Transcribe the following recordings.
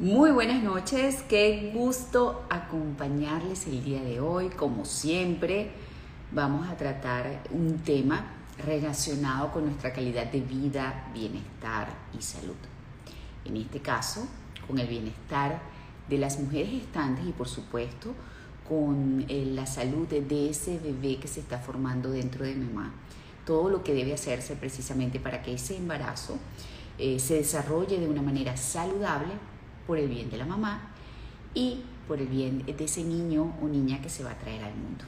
Muy buenas noches, qué gusto acompañarles el día de hoy. Como siempre, vamos a tratar un tema relacionado con nuestra calidad de vida, bienestar y salud. En este caso, con el bienestar de las mujeres gestantes y por supuesto con eh, la salud de ese bebé que se está formando dentro de mamá. Todo lo que debe hacerse precisamente para que ese embarazo eh, se desarrolle de una manera saludable por el bien de la mamá y por el bien de ese niño o niña que se va a traer al mundo.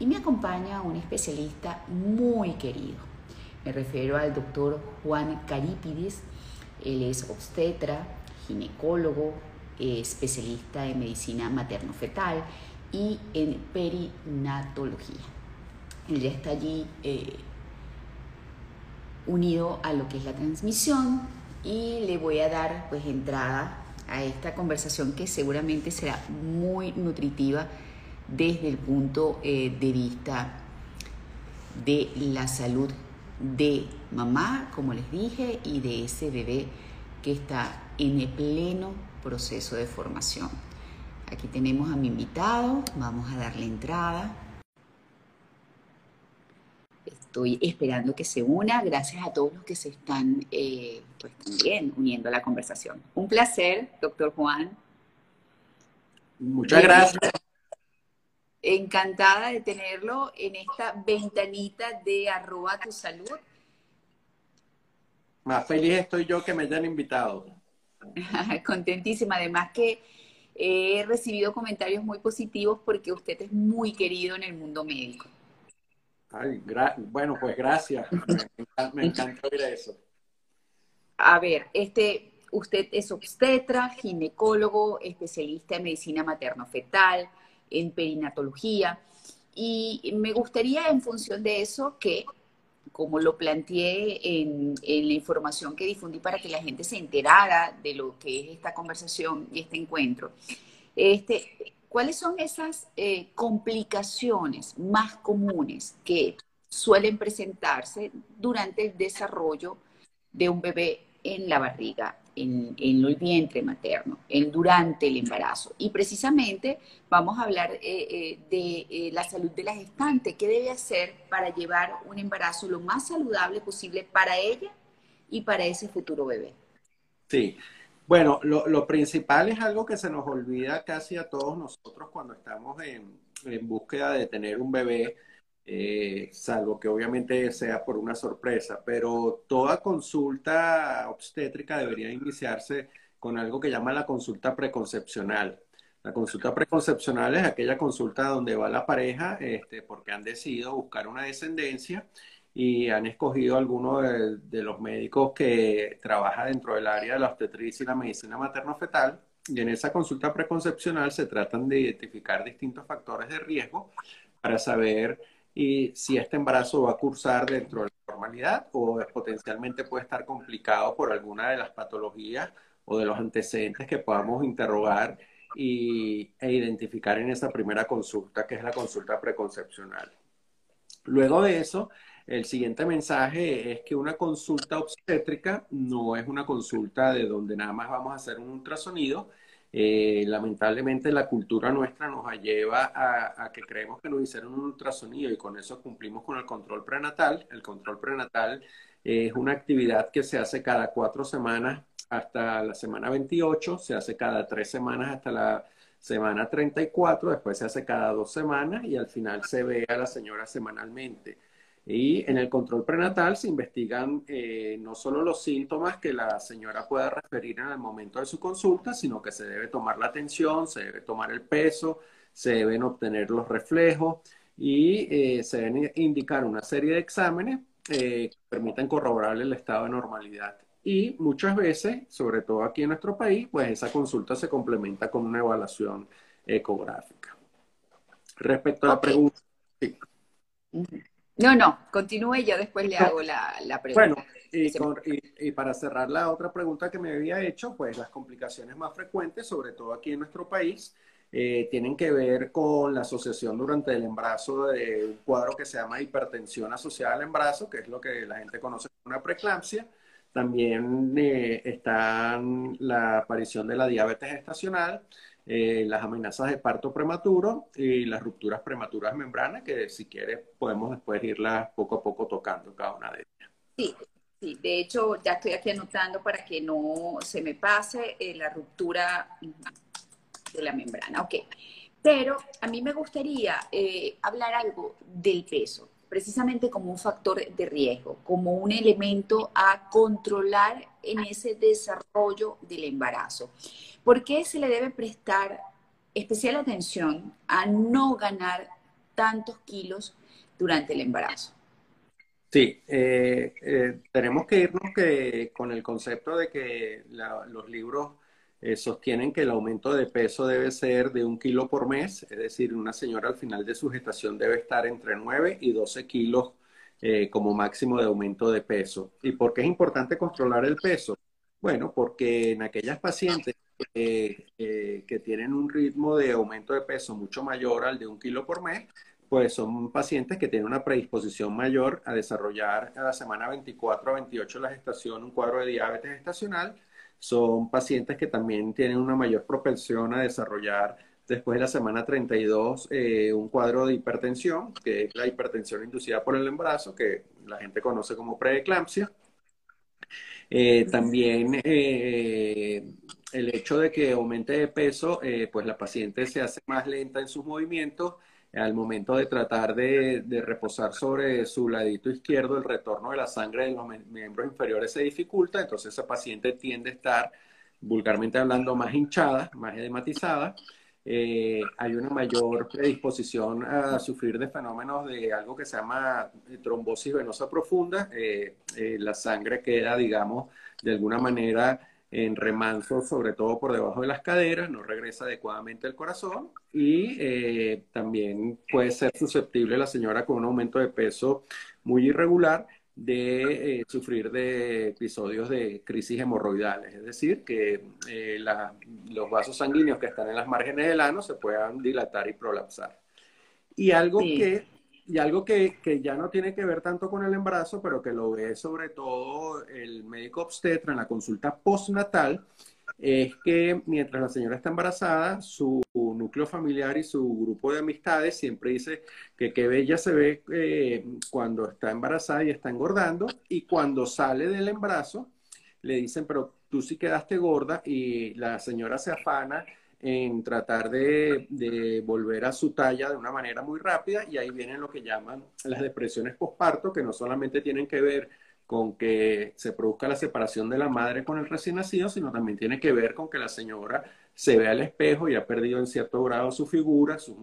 Y me acompaña un especialista muy querido. Me refiero al doctor Juan Carípides. Él es obstetra, ginecólogo, especialista en medicina materno-fetal y en perinatología. Él ya está allí eh, unido a lo que es la transmisión y le voy a dar pues entrada a esta conversación que seguramente será muy nutritiva desde el punto eh, de vista de la salud de mamá, como les dije, y de ese bebé que está en el pleno proceso de formación. Aquí tenemos a mi invitado, vamos a darle entrada. Estoy esperando que se una. Gracias a todos los que se están eh, pues también uniendo a la conversación. Un placer, doctor Juan. Muchas gracias. Encantada de tenerlo en esta ventanita de arroba tu salud. Más feliz estoy yo que me hayan invitado. Contentísima. Además que he recibido comentarios muy positivos porque usted es muy querido en el mundo médico bueno, pues gracias. Me, encanta, oír eso. A ver, este, usted es obstetra, ginecólogo, especialista en medicina materno-fetal, en perinatología. Y me gustaría, en función de eso, que, como lo planteé en, la información que difundí para que la gente se enterara de lo que es esta conversación y este encuentro, este, ¿Cuáles son esas eh, complicaciones más comunes que suelen presentarse durante el desarrollo de un bebé en la barriga, en, el vientre materno, en, durante el embarazo? Y precisamente vamos a hablar eh, eh, de la salud de la gestante. ¿Qué debe hacer para llevar un embarazo lo más saludable posible para ella y para ese futuro bebé? Sí, bueno, lo, principal es algo que se nos olvida casi a todos nosotros cuando estamos en, búsqueda de tener un bebé, eh, salvo que obviamente sea por una sorpresa, pero toda consulta obstétrica debería iniciarse con algo que llama la consulta preconcepcional. La consulta preconcepcional es aquella consulta donde va la pareja este, porque han decidido buscar una descendencia y han escogido algunos de, los médicos que trabaja dentro del área de la obstetricia y la medicina materno-fetal. Y en esa consulta preconcepcional se tratan de identificar distintos factores de riesgo para saber y si este embarazo va a cursar dentro de la normalidad o potencialmente puede estar complicado por alguna de las patologías o de los antecedentes que podamos interrogar y, e identificar en esa primera consulta, que es la consulta preconcepcional. Luego de eso, el siguiente mensaje es que una consulta obstétrica no es una consulta de donde nada más vamos a hacer un ultrasonido. Eh, lamentablemente la cultura nuestra nos lleva a, que creemos que nos hicieron un ultrasonido y con eso cumplimos con el control prenatal. El control prenatal es una actividad que se hace cada cuatro semanas hasta la semana 28, se hace cada tres semanas hasta la semana 34, después se hace cada dos semanas y al final se ve a la señora semanalmente. Y en el control prenatal se investigan eh, no solo los síntomas que la señora pueda referir en el momento de su consulta, sino que se debe tomar la atención, se debe tomar el peso, se deben obtener los reflejos y eh, se deben indicar una serie de exámenes eh, que permitan corroborar el estado de normalidad. Y muchas veces, sobre todo aquí en nuestro país, pues esa consulta se complementa con una evaluación ecográfica. Respecto a la pregunta. Sí. No, no, continúe y yo después le hago la, pregunta. Bueno, y, para cerrar la otra pregunta que me había hecho, pues las complicaciones más frecuentes, sobre todo aquí en nuestro país, eh, tienen que ver con la asociación durante el embarazo de un cuadro que se llama hipertensión asociada al embarazo, que es lo que la gente conoce como una preeclampsia. También eh, está la aparición de la diabetes estacional, eh, las amenazas de parto prematuro y las rupturas prematuras membranas, que si quieres podemos después irlas poco a poco tocando cada una de ellas. Sí, sí, de hecho ya estoy aquí anotando para que no se me pase eh, la ruptura de la membrana. Ok, pero a mí me gustaría eh, hablar algo del peso, precisamente como un factor de riesgo, como un elemento a controlar en ese desarrollo del embarazo. ¿Por qué se le debe prestar especial atención a no ganar tantos kilos durante el embarazo? Sí, eh, eh, tenemos que irnos que, con el concepto de que los libros eh, sostienen que el aumento de peso debe ser de un kilo por mes, es decir, una señora al final de su gestación debe estar entre 9 y 12 kilos como máximo de aumento de peso. ¿Y por qué es importante controlar el peso? Bueno, porque en aquellas pacientes eh, eh, que tienen un ritmo de aumento de peso mucho mayor al de un kilo por mes, pues son pacientes que tienen una predisposición mayor a desarrollar a la semana 24 a 28 de la gestación un cuadro de diabetes estacional. Son pacientes que también tienen una mayor propensión a desarrollar después de la semana 32 eh, un cuadro de hipertensión, que es la hipertensión inducida por el embarazo, que la gente conoce como preeclampsia. también el hecho de que aumente de peso, eh, pues la paciente se hace más lenta en sus movimientos. Al momento de tratar de, reposar sobre su ladito izquierdo, el retorno de la sangre de los miembros inferiores se dificulta, entonces esa paciente tiende a estar, vulgarmente hablando, más hinchada, más edematizada. Eh, hay una mayor predisposición a sufrir de fenómenos de algo que se llama trombosis venosa profunda. Eh, la sangre queda, digamos, de alguna manera en remanso, sobre todo por debajo de las caderas, no regresa adecuadamente al corazón y eh, también puede ser susceptible la señora con un aumento de peso muy irregular de eh, sufrir de episodios de crisis hemorroidales, es decir, que eh, los vasos sanguíneos que están en las márgenes del ano se puedan dilatar y prolapsar. Y algo que y algo que, que, ya no tiene que ver tanto con el embarazo, pero que lo ve sobre todo el médico obstetra en la consulta postnatal, es que mientras la señora está embarazada, su núcleo familiar y su grupo de amistades siempre dice que qué bella se ve eh, cuando está embarazada y está engordando, y cuando sale del embarazo, le dicen, pero tú sí quedaste gorda, y la señora se afana en tratar de, volver a su talla de una manera muy rápida y ahí vienen lo que llaman las depresiones postparto, que no solamente tienen que ver con que se produzca la separación de la madre con el recién nacido, sino también tiene que ver con que la señora se ve al espejo y ha perdido en cierto grado su figura, sus,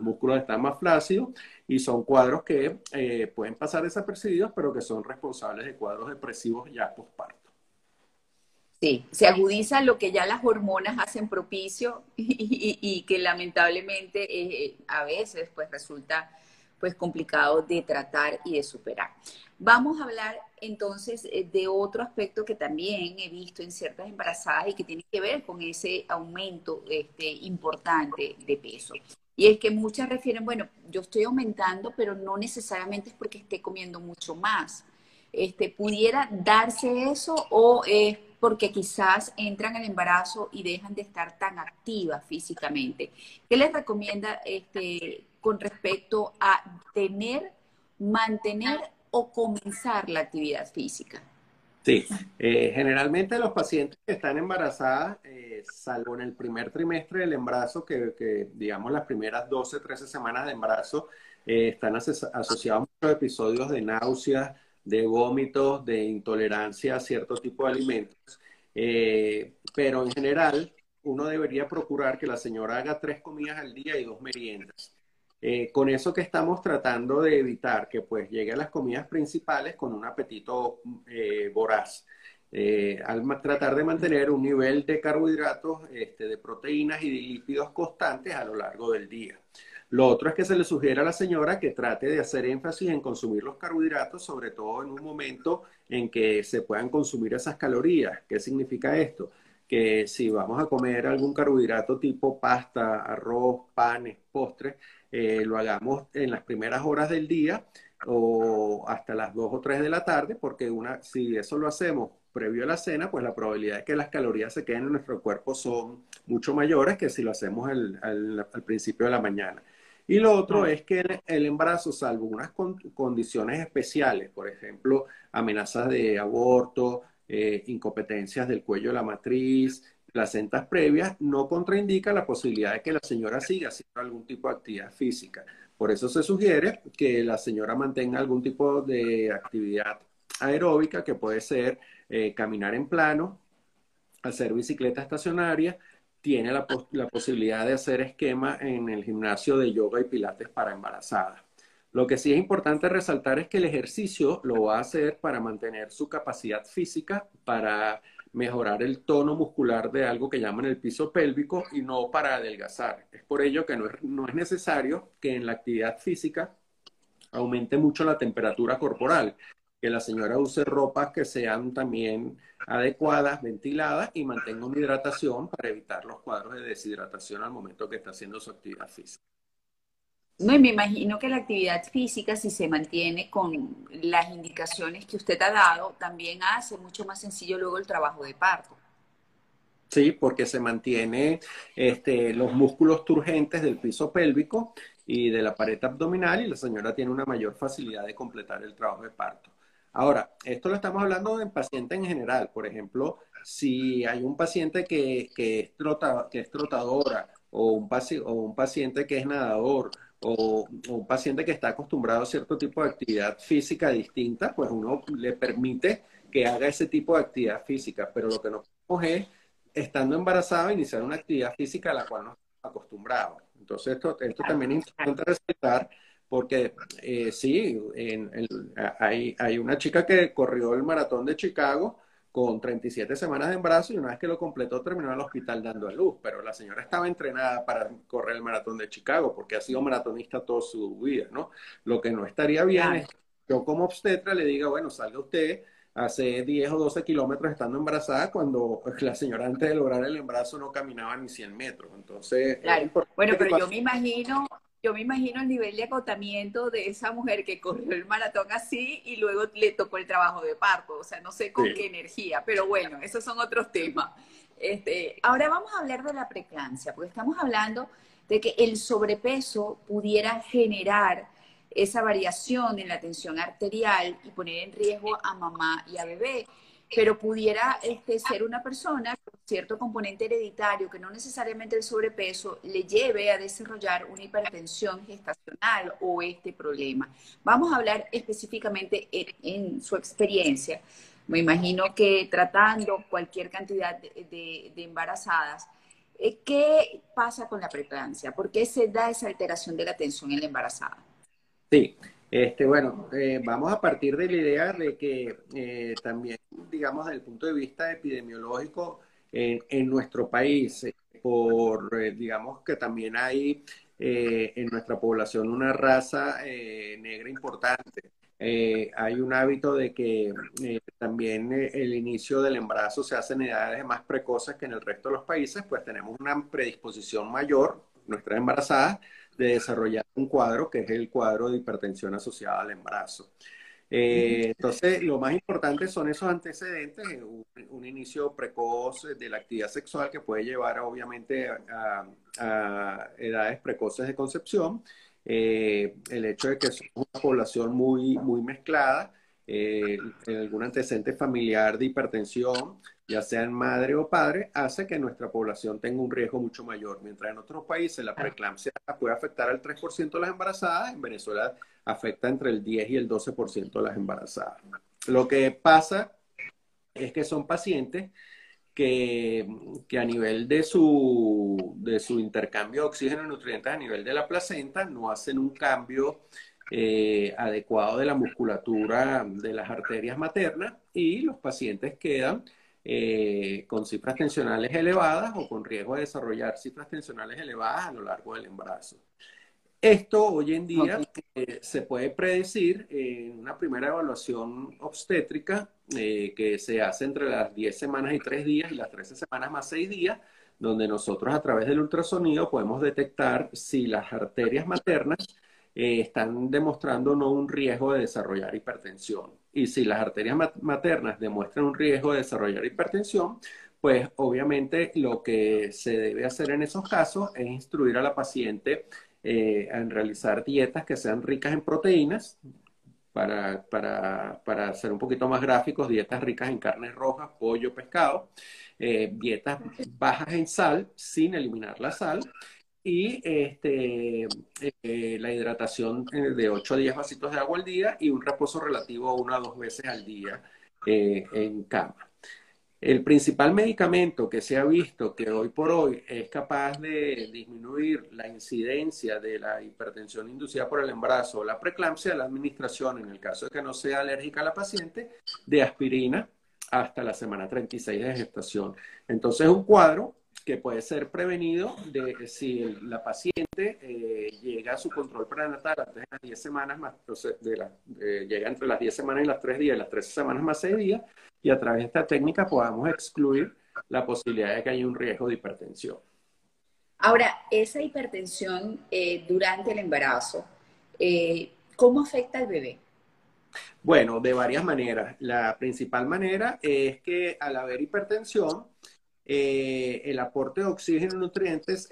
músculos están más flácidos y son cuadros que eh, pueden pasar desapercibidos, pero que son responsables de cuadros depresivos ya postparto. Sí, se agudiza lo que ya las hormonas hacen propicio y, que lamentablemente eh, a veces pues resulta pues complicado de tratar y de superar. Vamos a hablar entonces eh, de otro aspecto que también he visto en ciertas embarazadas y que tiene que ver con ese aumento este, importante de peso. Y es que muchas refieren, bueno, yo estoy aumentando, pero no necesariamente es porque esté comiendo mucho más. Este, ¿Pudiera darse eso o es porque quizás entran al embarazo y dejan de estar tan activas físicamente. ¿Qué les recomienda este, con respecto a tener, mantener o comenzar la actividad física? Sí, eh, generalmente los pacientes que están embarazadas, eh, salvo en el primer trimestre del embarazo, que, digamos las primeras 12, 13 semanas de embarazo, eh, están asociados a muchos episodios de náuseas, de vómitos, de intolerancia a cierto tipo de alimentos. Eh, pero en general, uno debería procurar que la señora haga tres comidas al día y dos meriendas. Eh, con eso que estamos tratando de evitar que pues llegue a las comidas principales con un apetito eh, voraz. al tratar de mantener un nivel de carbohidratos, este, de proteínas y de lípidos constantes a lo largo del día. Lo otro es que se le sugiere a la señora que trate de hacer énfasis en consumir los carbohidratos, sobre todo en un momento en que se puedan consumir esas calorías. ¿Qué significa esto? Que si vamos a comer algún carbohidrato tipo pasta, arroz, panes, postres, eh, lo hagamos en las primeras horas del día o hasta las 2 o 3 de la tarde, porque una, si eso lo hacemos previo a la cena, pues la probabilidad de que las calorías se queden en nuestro cuerpo son mucho mayores que si lo hacemos al, principio de la mañana. Y lo otro es que el, embarazo, salvo unas condiciones especiales, por ejemplo, amenazas de aborto, eh, incompetencias del cuello de la matriz, placentas previas, no contraindica la posibilidad de que la señora siga haciendo algún tipo de actividad física. Por eso se sugiere que la señora mantenga algún tipo de actividad aeróbica, que puede ser eh, caminar en plano, hacer bicicleta estacionaria, tiene la, posibilidad de hacer esquema en el gimnasio de yoga y pilates para embarazadas. Lo que sí es importante resaltar es que el ejercicio lo va a hacer para mantener su capacidad física, para mejorar el tono muscular de algo que llaman el piso pélvico y no para adelgazar. Es por ello que no es, no es necesario que en la actividad física aumente mucho la temperatura corporal que la señora use ropas que sean también adecuadas, ventiladas y mantenga una hidratación para evitar los cuadros de deshidratación al momento que está haciendo su actividad física. No, y me imagino que la actividad física, si se mantiene con las indicaciones que usted ha dado, también hace mucho más sencillo luego el trabajo de parto. Sí, porque se mantiene este, los músculos turgentes del piso pélvico y de la pared abdominal y la señora tiene una mayor facilidad de completar el trabajo de parto. Ahora, esto lo estamos hablando en pacientes en general. Por ejemplo, si hay un paciente que, que, es, que es trotadora o un, o un paciente que es nadador o, un paciente que está acostumbrado a cierto tipo de actividad física distinta, pues uno le permite que haga ese tipo de actividad física. Pero lo que no podemos es, estando embarazada, iniciar una actividad física a la cual no estamos acostumbrados. Entonces, esto, esto también es importante respetar porque eh, sí, hay, hay una chica que corrió el maratón de Chicago con 37 semanas de embarazo y una vez que lo completó terminó en el hospital dando a luz, pero la señora estaba entrenada para correr el maratón de Chicago porque ha sido maratonista toda su vida, ¿no? Lo que no estaría bien es que yo como obstetra le diga, bueno, salga usted, hace 10 o 12 kilómetros estando embarazada cuando la señora antes de lograr el embarazo no caminaba ni 100 metros. Entonces, bueno, pero yo me imagino yo me imagino el nivel de agotamiento de esa mujer que corrió el maratón así y luego le tocó el trabajo de parto. O sea, no sé con qué energía, pero bueno, esos son otros temas. Este, ahora vamos a hablar de la preeclampsia, porque estamos hablando de que el sobrepeso pudiera generar esa variación en la tensión arterial y poner en riesgo a mamá y a bebé pero pudiera este, ser una persona con cierto componente hereditario que no necesariamente el sobrepeso le lleve a desarrollar una hipertensión gestacional o este problema. Vamos a hablar específicamente en, su experiencia. Me imagino que tratando cualquier cantidad de, embarazadas, eh, ¿qué pasa con la preeclampsia? ¿Por qué se da esa alteración de la tensión en la embarazada? Sí, este, bueno, eh, vamos a partir de la idea de que eh, también, digamos, desde el punto de vista epidemiológico, en nuestro país, eh, por, digamos, que también hay en nuestra población una raza negra importante. hay un hábito de que también el inicio del embarazo se hace en edades más precoces que en el resto de los países, pues tenemos una predisposición mayor, nuestras embarazadas, de desarrollar un cuadro que es el cuadro de hipertensión asociada al embarazo. Eh, entonces, lo más importante son esos antecedentes, un, inicio precoz de la actividad sexual que puede llevar obviamente a, edades precoces de concepción, eh, el hecho de que somos una población muy, muy mezclada, eh, algún antecedente familiar de hipertensión, ya sea en madre o padre, hace que nuestra población tenga un riesgo mucho mayor. Mientras en otros países la preeclampsia puede afectar al 3% de las embarazadas, en Venezuela afecta entre el 10 y el 12% de las embarazadas. Lo que pasa es que son pacientes que, que, a nivel de su, de su intercambio de oxígeno y nutrientes a nivel de la placenta no hacen un cambio eh, adecuado de la musculatura de las arterias maternas y los pacientes quedan eh, con cifras tensionales elevadas o con riesgo de desarrollar cifras tensionales elevadas a lo largo del embarazo. Esto hoy en día eh, se puede predecir en una primera evaluación obstétrica que se hace entre las 10 semanas y 3 días y las 13 semanas más 6 días, donde nosotros a través del ultrasonido podemos detectar si las arterias maternas eh, están demostrando no un riesgo de desarrollar hipertensión. y si las arterias maternas demuestran un riesgo de desarrollar hipertensión, pues obviamente lo que se debe hacer en esos casos es instruir a la paciente eh, en realizar dietas que sean ricas en proteínas, para, para, para, ser un poquito más gráficos, dietas ricas en carnes rojas, pollo, pescado, eh, dietas bajas en sal, sin eliminar la sal, y este, eh, la hidratación de 8 a 10 vasitos de agua al día y un reposo relativo una a dos veces al día en cama. El principal medicamento que se ha visto que hoy por hoy es capaz de disminuir la incidencia de la hipertensión inducida por el embarazo o la preeclampsia la administración, en el caso de que no sea alérgica a la paciente, de aspirina hasta la semana 36 de gestación. Entonces, es un cuadro que puede ser prevenido de si la paciente eh, llega a su control prenatal antes de las 10 semanas más, de la, llega entre las 10 semanas y las 3 días, las 13 semanas más 6 días, y a través de esta técnica podamos excluir la posibilidad de que haya un riesgo de hipertensión. Ahora, esa hipertensión eh, durante el embarazo, eh, ¿cómo afecta al bebé? Bueno, de varias maneras. La principal manera es que al haber hipertensión, eh, el aporte de oxígeno y nutrientes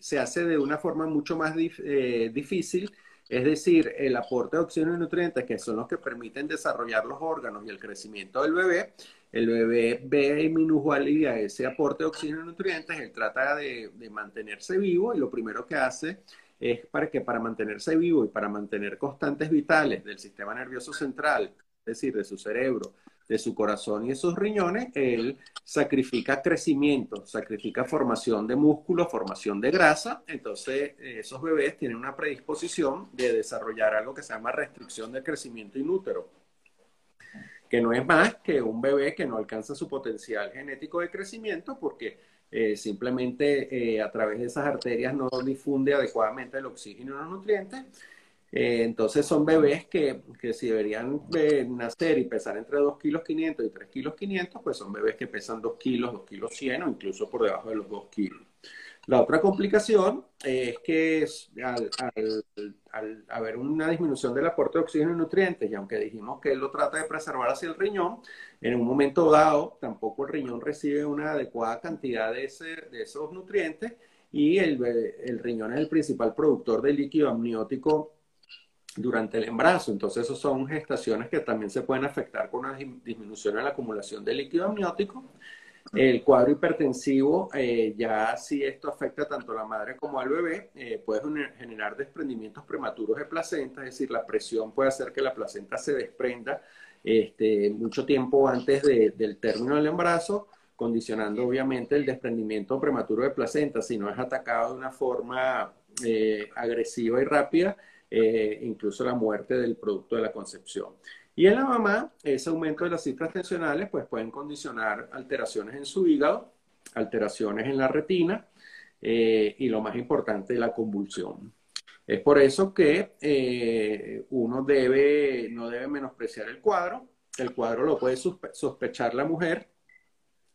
se hace de una forma mucho más difícil. Es decir, el aporte de oxígeno y nutrientes, que son los que permiten desarrollar los órganos y el crecimiento del bebé, el bebé ve minusvalía ese aporte de oxígeno y nutrientes, él trata de, mantenerse vivo y lo primero que hace es para que para mantenerse vivo y para mantener constantes vitales del sistema nervioso central, es decir, de su cerebro, de su corazón y de sus riñones, él sacrifica crecimiento, sacrifica formación de músculo, formación de grasa. Entonces, esos bebés tienen una predisposición de desarrollar algo que se llama restricción de crecimiento inútero, que no es más que un bebé que no alcanza su potencial genético de crecimiento porque eh, simplemente eh, a través de esas arterias no difunde adecuadamente el oxígeno y los nutrientes eh, entonces son bebés que, que si deberían eh, nacer y pesar entre 2 kilos 500 y 3 kilos 500, pues son bebés que pesan 2 kilos, 2 kilos 100 o incluso por debajo de los 2 kilos. La otra complicación es que al, al, haber una disminución del aporte de oxígeno y nutrientes, y aunque dijimos que él lo trata de preservar hacia el riñón, en un momento dado tampoco el riñón recibe una adecuada cantidad de, ese, de esos nutrientes y el, el riñón es el principal productor de líquido amniótico durante el embarazo. Entonces, esas son gestaciones que también se pueden afectar con una disminución en la acumulación de líquido amniótico. El cuadro hipertensivo, eh, ya si esto afecta tanto a la madre como al bebé, eh, puede generar desprendimientos prematuros de placenta, es decir, la presión puede hacer que la placenta se desprenda este, mucho tiempo antes del término del embarazo, condicionando obviamente el desprendimiento prematuro de placenta, si no es atacado de una forma eh, agresiva y rápida, eh, incluso la muerte del producto de la concepción. Y en la mamá, ese aumento de las cifras tensionales pues pueden condicionar alteraciones en su hígado, alteraciones en la retina eh, y lo más importante, la convulsión. Es por eso que eh, uno debe, no debe menospreciar el cuadro. El cuadro lo puede sospechar la mujer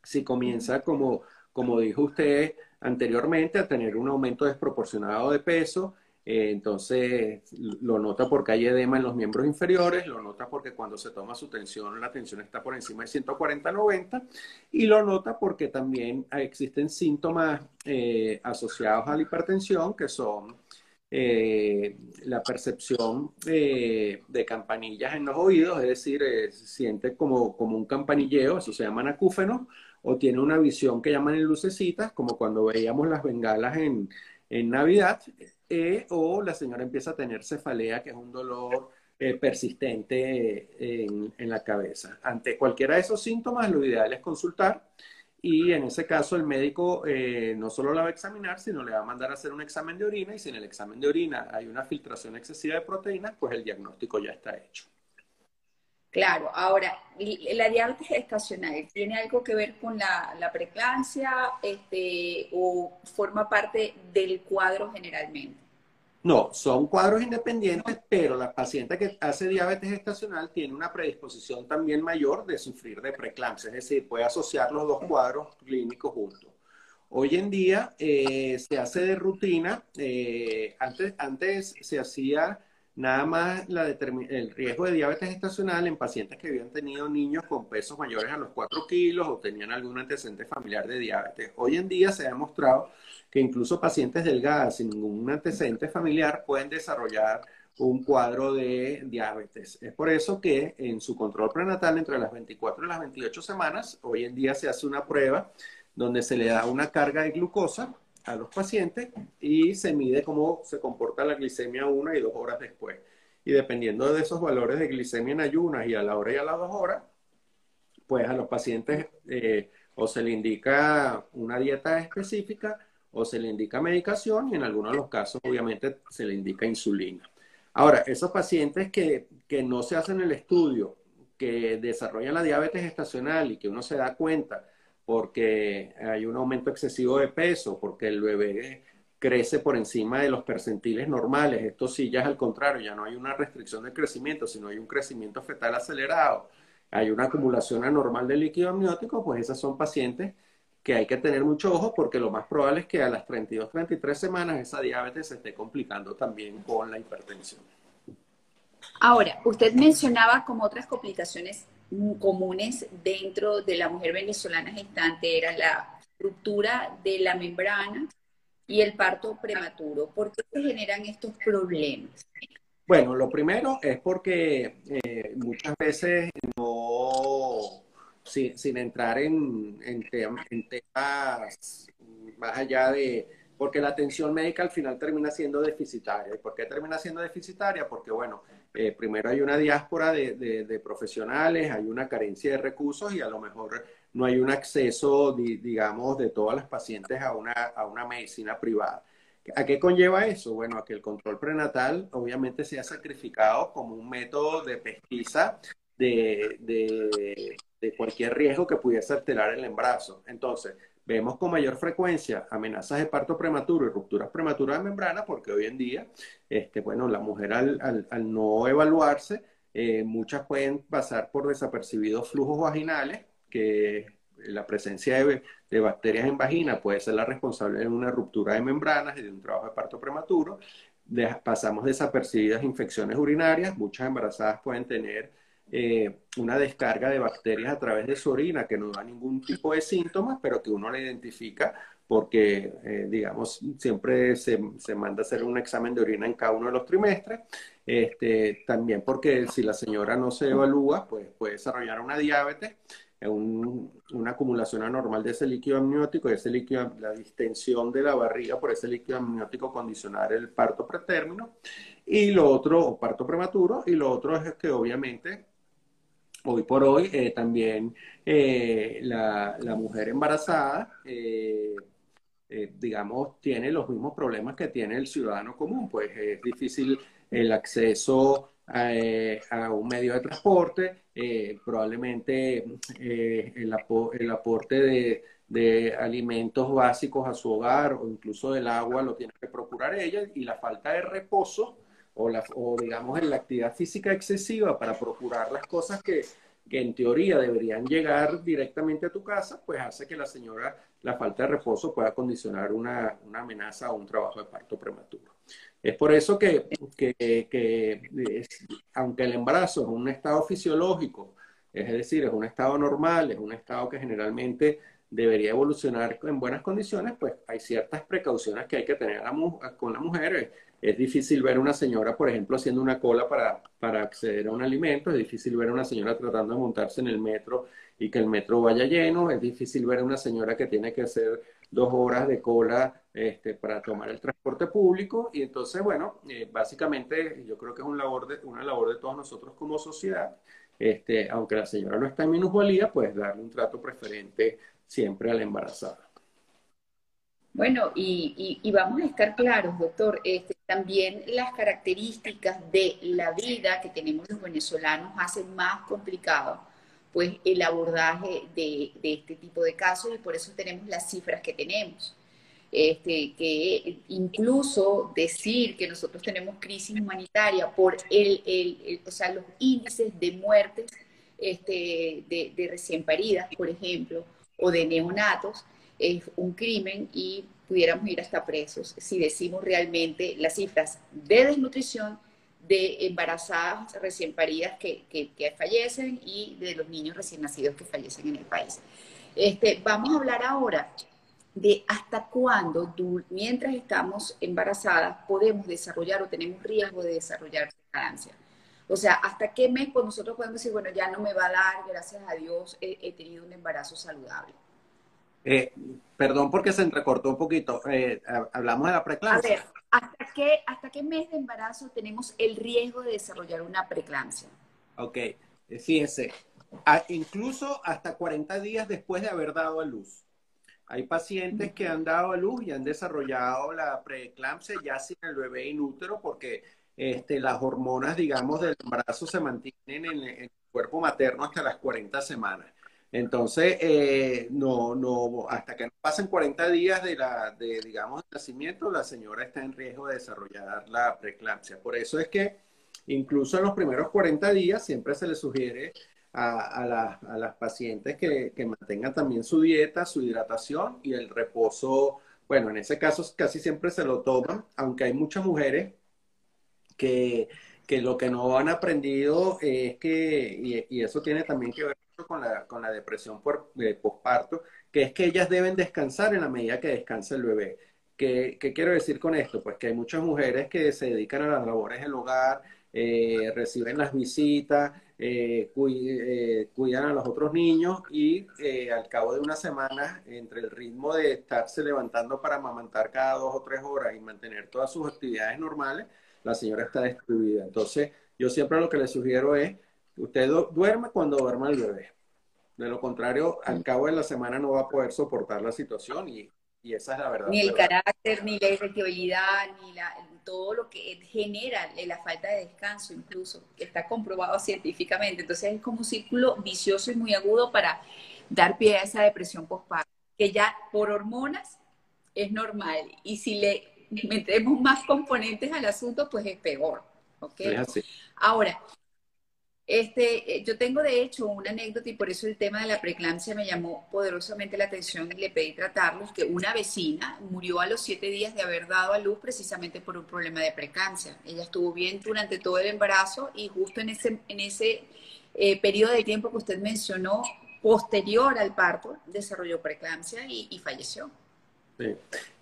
si comienza, como, como dijo usted anteriormente, a tener un aumento desproporcionado de peso eh, entonces lo nota porque hay edema en los miembros inferiores, lo nota porque cuando se toma su tensión, la tensión está por encima de 140-90 y lo nota porque también existen síntomas eh, asociados a la hipertensión que son eh, la percepción de campanillas en los oídos, es decir, siente como, como un campanilleo, eso se llama acúfenos, o tiene una visión que llaman en lucecitas, como cuando veíamos las bengalas en, en Navidad, eh, o la señora empieza a tener cefalea, que es un dolor eh, persistente en, la cabeza. Ante cualquiera de esos síntomas, lo ideal es consultar y en ese caso el médico eh, no solo la va a examinar, sino le va a mandar a hacer un examen de orina y si en el examen de orina hay una filtración excesiva de proteínas, pues el diagnóstico ya está hecho. Claro, ahora, la diabetes gestacional, ¿tiene algo que ver con la, la preeclampsia este, o forma parte del cuadro generalmente? No, son cuadros independientes, pero la paciente que hace diabetes gestacional tiene una predisposición también mayor de sufrir de preeclampsia, es decir, puede asociar los dos cuadros clínicos juntos. Hoy en día eh, se hace de rutina, eh, antes, antes se hacía nada más la el riesgo de diabetes estacional en pacientes que habían tenido niños con pesos mayores a los 4 kilos o tenían algún antecedente familiar de diabetes. Hoy en día se ha demostrado que incluso pacientes delgadas sin ningún antecedente familiar pueden desarrollar un cuadro de diabetes. Es por eso que en su control prenatal entre las 24 y las 28 semanas, hoy en día se hace una prueba donde se le da una carga de glucosa a los pacientes y se mide cómo se comporta la glicemia una y dos horas después. Y dependiendo de esos valores de glicemia en ayunas y a la hora y a las dos horas, pues a los pacientes eh, o se le indica una dieta específica o se le indica medicación y en algunos de los casos obviamente se le indica insulina. Ahora, esos pacientes que, que no se hacen el estudio, que desarrollan la diabetes estacional y que uno se da cuenta porque hay un aumento excesivo de peso, porque el bebé crece por encima de los percentiles normales. Esto sí ya es al contrario, ya no hay una restricción de crecimiento, sino hay un crecimiento fetal acelerado. Hay una acumulación anormal de líquido amniótico, pues esas son pacientes que hay que tener mucho ojo porque lo más probable es que a las 32, 33 semanas esa diabetes se esté complicando también con la hipertensión. Ahora, usted mencionaba como otras complicaciones comunes dentro de la mujer venezolana gestante era la ruptura de la membrana y el parto prematuro. ¿Por qué se generan estos problemas? Bueno, lo primero es porque eh, muchas veces no, sin, entrar en, en, en temas más allá de, porque la atención médica al final termina siendo deficitaria. ¿Y por qué termina siendo deficitaria? Porque, bueno, eh, primero hay una diáspora de, profesionales, hay una carencia de recursos y a lo mejor no hay un acceso, digamos, de todas las pacientes a una, medicina privada. ¿A qué conlleva eso? Bueno, a que el control prenatal obviamente se ha sacrificado como un método de pesquisa de, de cualquier riesgo que pudiese alterar el embarazo. Entonces, vemos con mayor frecuencia amenazas de parto prematuro y rupturas prematuras de membrana, porque hoy en día, este, bueno, la mujer al, no evaluarse, eh, muchas pueden pasar por desapercibidos flujos vaginales, que la presencia de, bacterias en vagina puede ser la responsable de una ruptura de membranas y de un trabajo de parto prematuro. pasamos desapercibidas infecciones urinarias, muchas embarazadas pueden tener eh, una descarga de bacterias a través de su orina que no da ningún tipo de síntomas, pero que uno la identifica porque, eh, digamos, siempre se, se, manda a hacer un examen de orina en cada uno de los trimestres. Este, también porque si la señora no se evalúa, pues puede desarrollar una diabetes, una acumulación anormal de ese líquido amniótico, ese líquido, la distensión de la barriga por ese líquido amniótico condicionar el parto pretérmino. Y lo otro, o parto prematuro, y lo otro es que obviamente hoy por hoy eh, también eh, la, mujer embarazada, eh, digamos, tiene los mismos problemas que tiene el ciudadano común, pues es difícil el acceso a, un medio de transporte, probablemente el, aporte de, de, alimentos básicos a su hogar o incluso del agua lo tiene que procurar ella y la falta de reposo o, la, o digamos en la actividad física excesiva para procurar las cosas que, que en teoría deberían llegar directamente a tu casa, pues hace que la señora, la falta de reposo pueda condicionar una, una amenaza o un trabajo de parto prematuro. Es por eso que, que, que aunque el embarazo es un estado fisiológico, es decir, es un estado normal, es un estado que generalmente debería evolucionar en buenas condiciones, pues hay ciertas precauciones que hay que tener con la mujer es difícil ver a una señora, por ejemplo, haciendo una cola para, para acceder a un alimento, es difícil ver a una señora tratando de montarse en el metro y que el metro vaya lleno, es difícil ver a una señora que tiene que hacer dos horas de cola este, para tomar el transporte público y entonces, bueno, eh, básicamente yo creo que es una labor de, una labor de todos nosotros como sociedad, este, aunque la señora no está en minusvalía, pues darle un trato preferente siempre a la embarazada. Bueno, y, vamos a estar claros, doctor, este, también las características de la vida que tenemos los venezolanos hacen más complicado pues el abordaje de, este tipo de casos y por eso tenemos las cifras que tenemos. Este, que incluso decir que nosotros tenemos crisis humanitaria por el, o sea, los índices de muertes este, de, de recién paridas, por ejemplo, o de neonatos, es un crimen y pudiéramos ir hasta presos si decimos realmente las cifras de desnutrición, de embarazadas recién paridas que, que, fallecen y de los niños recién nacidos que fallecen en el país. Este, vamos a hablar ahora de hasta cuándo, mientras estamos embarazadas, podemos desarrollar o tenemos riesgo de desarrollar preeclampsia. O sea, ¿hasta qué mes pues nosotros podemos decir, bueno, ya no me va a dar, gracias a Dios, he, tenido un embarazo saludable? Eh, perdón porque se entrecortó un poquito. Eh, hablamos de la preeclampsia. A ver, ¿hasta qué, ¿hasta qué mes de embarazo tenemos el riesgo de desarrollar una preeclampsia? Ok, fíjense, incluso hasta 40 días después de haber dado a luz. Hay pacientes que han dado a luz y han desarrollado la preeclampsia ya sin el bebé inútero porque este, las hormonas, digamos, del embarazo se mantienen en, el cuerpo materno hasta las 40 semanas. Entonces, eh, no, no, hasta que no pasen 40 días de la, de, digamos, nacimiento, la señora está en riesgo de desarrollar la preeclampsia. Por eso es que incluso en los primeros 40 días siempre se le sugiere a, las pacientes que, mantengan también su dieta, su hidratación y el reposo. Bueno, en ese caso casi siempre se lo toman, aunque hay muchas mujeres que, lo que no han aprendido es que, y, eso tiene también que ver con la, con la depresión por, posparto, que es que ellas deben descansar en la medida que descansa el bebé. ¿Qué, ¿Qué, quiero decir con esto? Pues que hay muchas mujeres que se dedican a las labores del hogar, eh, reciben las visitas, eh, eh, cuidan a los otros niños y al cabo de una semana, entre el ritmo de estarse levantando para amamantar cada dos o tres horas y mantener todas sus actividades normales, la señora está destruida. Entonces, yo siempre lo que le sugiero es, usted duerme cuando duerma el bebé. De lo contrario, al cabo de la semana no va a poder soportar la situación y, esa es la verdad. Ni el carácter, ni la irritabilidad, ni la, todo lo que genera la falta de descanso incluso, que está comprobado científicamente. Entonces es como un círculo vicioso y muy agudo para dar pie a esa depresión postparto, que ya por hormonas es normal. Y si le metemos más componentes al asunto, pues es peor. ¿ok? Ahora, este, eh, yo tengo de hecho una anécdota y por eso el tema de la preeclampsia me llamó poderosamente la atención y le pedí tratarlos, que una vecina murió a los siete días de haber dado a luz precisamente por un problema de preeclampsia. Ella estuvo bien durante todo el embarazo y justo en ese, en ese eh, periodo de tiempo que usted mencionó, posterior al parto, desarrolló preeclampsia y, falleció. Sí.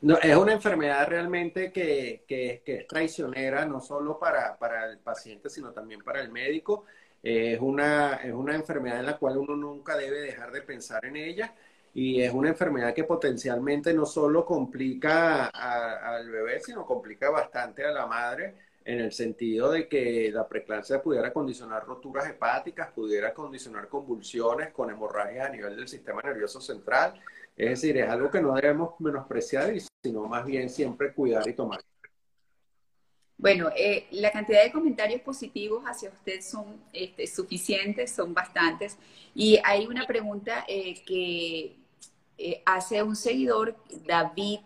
No, es una enfermedad realmente que, que, que, es traicionera, no solo para, para el paciente, sino también para el médico es, una, es una enfermedad en la cual uno nunca debe dejar de pensar en ella y es una enfermedad que potencialmente no solo complica al bebé, sino complica bastante a la madre en el sentido de que la preeclampsia pudiera condicionar roturas hepáticas, pudiera condicionar convulsiones con hemorragias a nivel del sistema nervioso central. Es decir, es algo que no debemos menospreciar, sino más bien siempre cuidar y tomar bueno, eh, la cantidad de comentarios positivos hacia usted son este, suficientes, son bastantes. Y hay una pregunta eh, que eh, hace un seguidor, David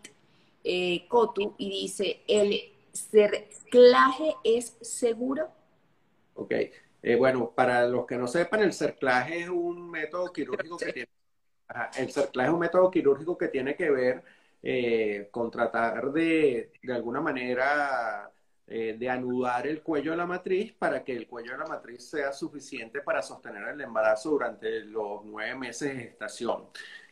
Cotu, y dice, ¿el cerclaje es seguro? Ok, bueno, para los que no sepan, el cerclaje es un método quirúrgico que tiene... el cerclaje es un método quirúrgico que tiene que ver con tratar de, de alguna manera eh, de anudar el cuello de la matriz para que el cuello de la matriz sea suficiente para sostener el embarazo durante los nueve meses de gestación.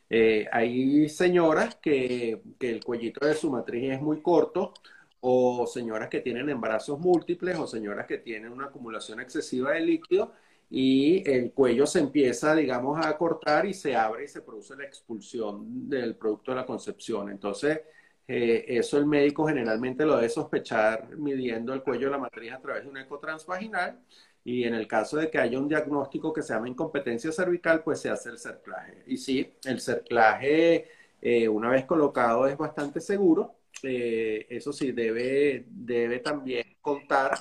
Eh, hay señoras que, que, el cuellito de su matriz es muy corto o señoras que tienen embarazos múltiples o señoras que tienen una acumulación excesiva de líquido y el cuello se empieza, digamos, a cortar y se abre y se produce la expulsión del producto de la concepción. Entonces, eh, eso el médico generalmente lo debe sospechar midiendo el cuello de la matriz a través de un eco transvaginal y en el caso de que haya un diagnóstico que se llama incompetencia cervical, pues se hace el cerclaje. Y sí, el cerclaje eh, una vez colocado es bastante seguro. Eh, eso sí, debe, debe también contar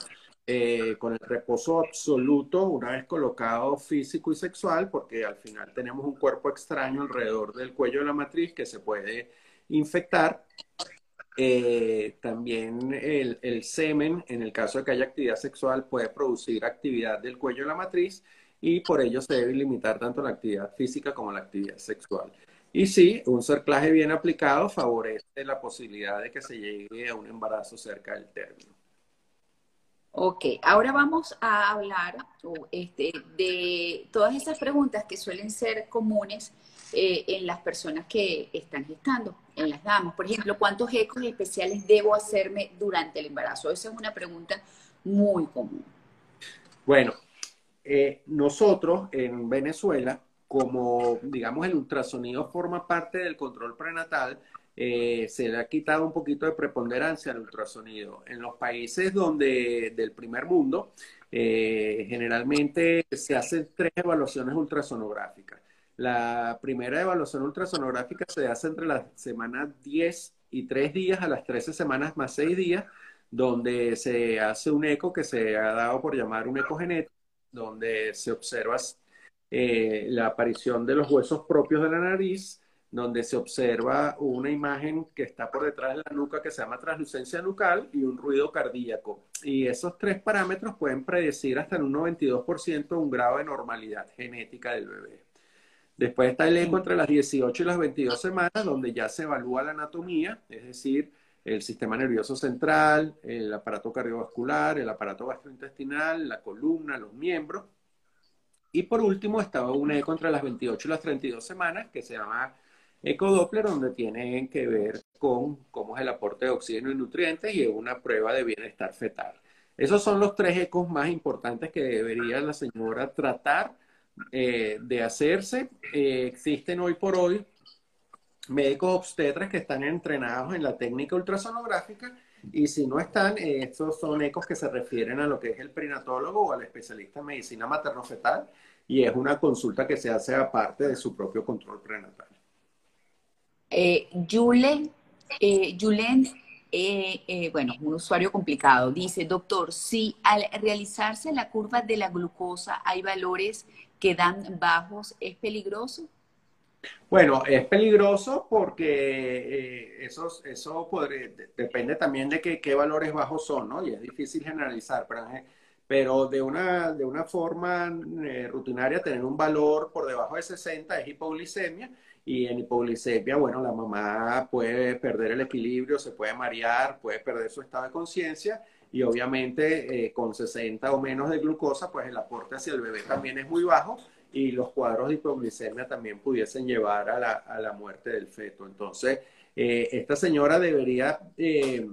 con el reposo absoluto una vez colocado físico y sexual, porque al final tenemos un cuerpo extraño alrededor del cuello de la matriz que se puede infectar. Eh, también el, semen, en el caso de que haya actividad sexual, puede producir actividad del cuello de la matriz y por ello se debe limitar tanto la actividad física como la actividad sexual. Y sí, un cerclaje bien aplicado favorece la posibilidad de que se llegue a un embarazo cerca del término. Ok, ahora vamos a hablar este, de todas esas preguntas que suelen ser comunes eh, en las personas que están gestando, en las damas. Por ejemplo, ¿cuántos ecos especiales debo hacerme durante el embarazo? Esa es una pregunta muy común. Bueno, eh, nosotros en Venezuela, como digamos el ultrasonido forma parte del control prenatal, eh, se le ha quitado un poquito de preponderancia al ultrasonido. En los países donde del primer mundo, generalmente se hacen tres evaluaciones ultrasonográficas. La primera evaluación ultrasonográfica se hace entre las semanas 10 y 3 días a las 13 semanas más 6 días, donde se hace un eco que se ha dado por llamar un eco genético, donde se observa eh, la aparición de los huesos propios de la nariz, donde se observa una imagen que está por detrás de la nuca que se llama translucencia nucal y un ruido cardíaco. Y esos tres parámetros pueden predecir hasta en un 92% un grado de normalidad genética del bebé. Después está el eco entre las 18 y las 22 semanas, donde ya se evalúa la anatomía, es decir, el sistema nervioso central, el aparato cardiovascular, el aparato gastrointestinal, la columna, los miembros. Y por último estaba un eco entre las 28 y las 32 semanas, que se llama eco Doppler, donde tienen que ver con cómo es el aporte de oxígeno y nutrientes y una prueba de bienestar fetal. Esos son los tres ecos más importantes que debería la señora tratar eh, de hacerse. Eh, existen hoy por hoy médicos obstetras que están entrenados en la técnica ultrasonográfica y si no están, eh, estos son ecos que se refieren a lo que es el perinatólogo o al especialista en medicina materno-fetal y es una consulta que se hace aparte de su propio control prenatal. Eh, Julen, bueno, un usuario complicado, dice, doctor, si al realizarse la curva de la glucosa hay valores que dan bajos, ¿es peligroso? Bueno, es peligroso porque eh, eso, depende también de qué valores bajos son, ¿no? Y es difícil generalizar, pero, pero de, una, de una forma eh, rutinaria tener un valor por debajo de 60 es hipoglicemia y en hipoglicemia, bueno, la mamá puede perder el equilibrio, se puede marear, puede perder su estado de conciencia y obviamente eh, con 60 o menos de glucosa, pues el aporte hacia el bebé también es muy bajo y los cuadros de hipoglicemia también pudiesen llevar a la, a la muerte del feto. Entonces, eh, esta señora debería eh,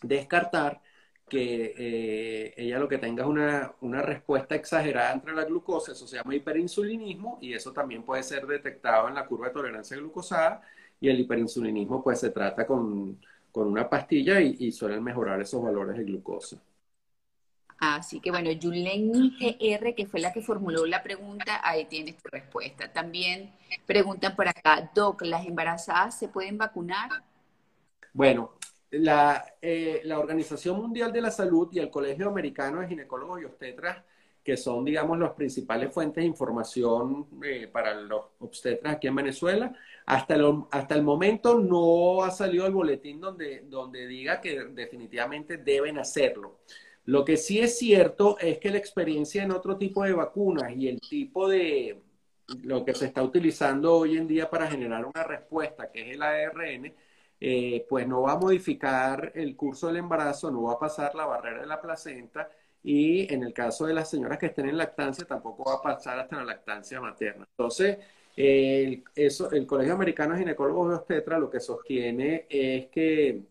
descartar que ella lo que tenga es una, una, respuesta exagerada entre la glucosa, eso se llama hiperinsulinismo y eso también puede ser detectado en la curva de tolerancia glucosada y el hiperinsulinismo pues se trata con con una pastilla y, suelen mejorar esos valores de glucosa. Así que bueno, Yulen GR, que fue la que formuló la pregunta, ahí tienes tu respuesta. También preguntan por acá, Doc, ¿las embarazadas se pueden vacunar? Bueno, la, eh, la Organización Mundial de la Salud y el Colegio Americano de Ginecólogos y Obstetras que son, digamos, las principales fuentes de información eh, para los obstetras aquí en Venezuela. Hasta el, hasta el momento no ha salido el boletín donde, donde diga que definitivamente deben hacerlo. Lo que sí es cierto es que la experiencia en otro tipo de vacunas y el tipo de lo que se está utilizando hoy en día para generar una respuesta, que es el ARN, eh, pues no va a modificar el curso del embarazo, no va a pasar la barrera de la placenta y en el caso de las señoras que estén en lactancia tampoco va a pasar hasta la lactancia materna. Entonces, el, eso, el Colegio Americano de Ginecólogos de Obstetra lo que sostiene es que,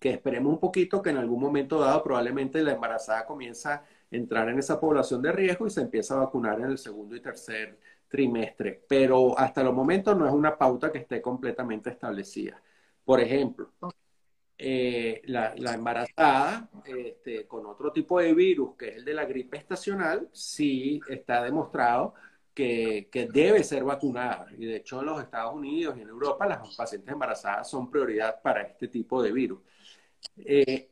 que esperemos un poquito que en algún momento dado probablemente la embarazada comienza a entrar en esa población de riesgo y se empieza a vacunar en el segundo y tercer trimestre. Pero hasta el momento no es una pauta que esté completamente establecida. Por ejemplo, eh, la, embarazada este, con otro tipo de virus, que es el de la gripe estacional, sí está demostrado que, debe ser vacunada. Y de hecho en los Estados Unidos y en Europa las pacientes embarazadas son prioridad para este tipo de virus. Eh,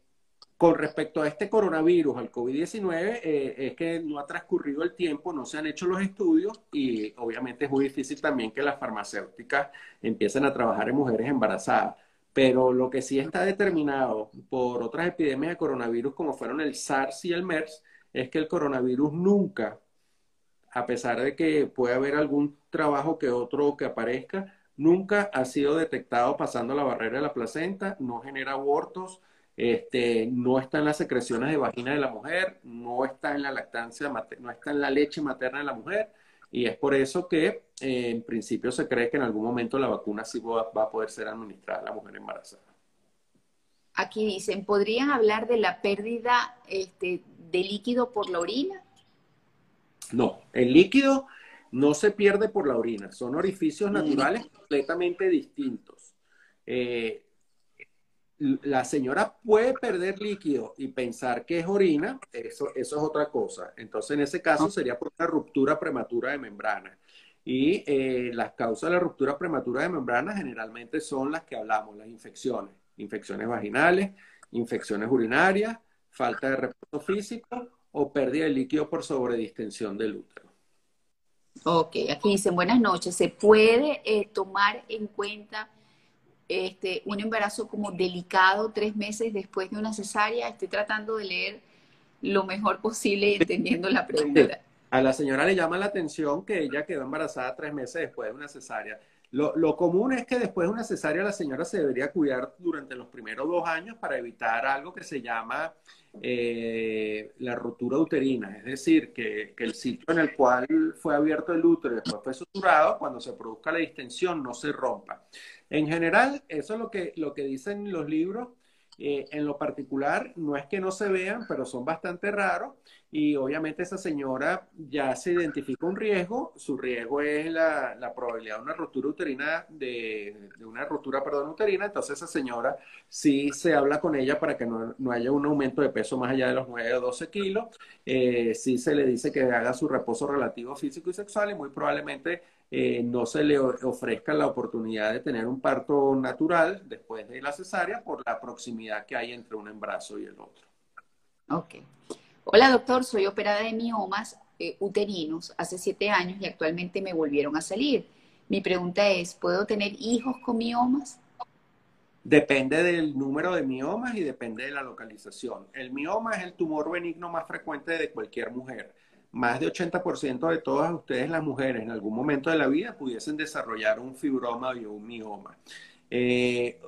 con respecto a este coronavirus, al COVID-19, eh, es que no ha transcurrido el tiempo, no se han hecho los estudios y obviamente es muy difícil también que las farmacéuticas empiecen a trabajar en mujeres embarazadas. Pero lo que sí está determinado por otras epidemias de coronavirus, como fueron el SARS y el MERS, es que el coronavirus nunca, a pesar de que puede haber algún trabajo que otro que aparezca, nunca ha sido detectado pasando la barrera de la placenta, no genera abortos, este, no está en las secreciones de vagina de la mujer, no está en la lactancia, no está en la leche materna de la mujer, y es por eso que eh, en principio se cree que en algún momento la vacuna sí va, a poder ser administrada a la mujer embarazada. Aquí dicen, ¿podrían hablar de la pérdida este, de líquido por la orina? No, el líquido no se pierde por la orina, son orificios naturales completamente distintos. Eh, la señora puede perder líquido y pensar que es orina, eso, eso es otra cosa. Entonces, en ese caso sería por una ruptura prematura de membrana. Y eh, las causas de la ruptura prematura de membrana generalmente son las que hablamos, las infecciones, infecciones vaginales, infecciones urinarias, falta de reposo físico o pérdida de líquido por sobredistensión del útero. Ok, aquí dicen buenas noches. ¿Se puede eh, tomar en cuenta este, un embarazo como delicado tres meses después de una cesárea. Estoy tratando de leer lo mejor posible entendiendo la pregunta. A la señora le llama la atención que ella quedó embarazada tres meses después de una cesárea. Lo, común es que después de una cesárea la señora se debería cuidar durante los primeros dos años para evitar algo que se llama eh, la rotura uterina, es decir, que, que, el sitio en el cual fue abierto el útero y después fue suturado, cuando se produzca la distensión no se rompa. En general, eso es lo que, lo que dicen los libros. Eh, en lo particular, no es que no se vean, pero son bastante raros y obviamente esa señora ya se identifica un riesgo. Su riesgo es la, probabilidad de una rotura uterina, de, una rotura, perdón, uterina. Entonces esa señora sí se habla con ella para que no, haya un aumento de peso más allá de los 9 o 12 kilos. Eh, sí se le dice que haga su reposo relativo físico y sexual y muy probablemente eh, no se le ofrezca la oportunidad de tener un parto natural después de la cesárea por la proximidad que hay entre un embarazo y el otro. Ok. Hola doctor, soy operada de miomas eh, uterinos hace siete años y actualmente me volvieron a salir. Mi pregunta es, ¿puedo tener hijos con miomas? Depende del número de miomas y depende de la localización. El mioma es el tumor benigno más frecuente de cualquier mujer más de 80% de todas ustedes, las mujeres, en algún momento de la vida pudiesen desarrollar un fibroma o un mioma. Eh,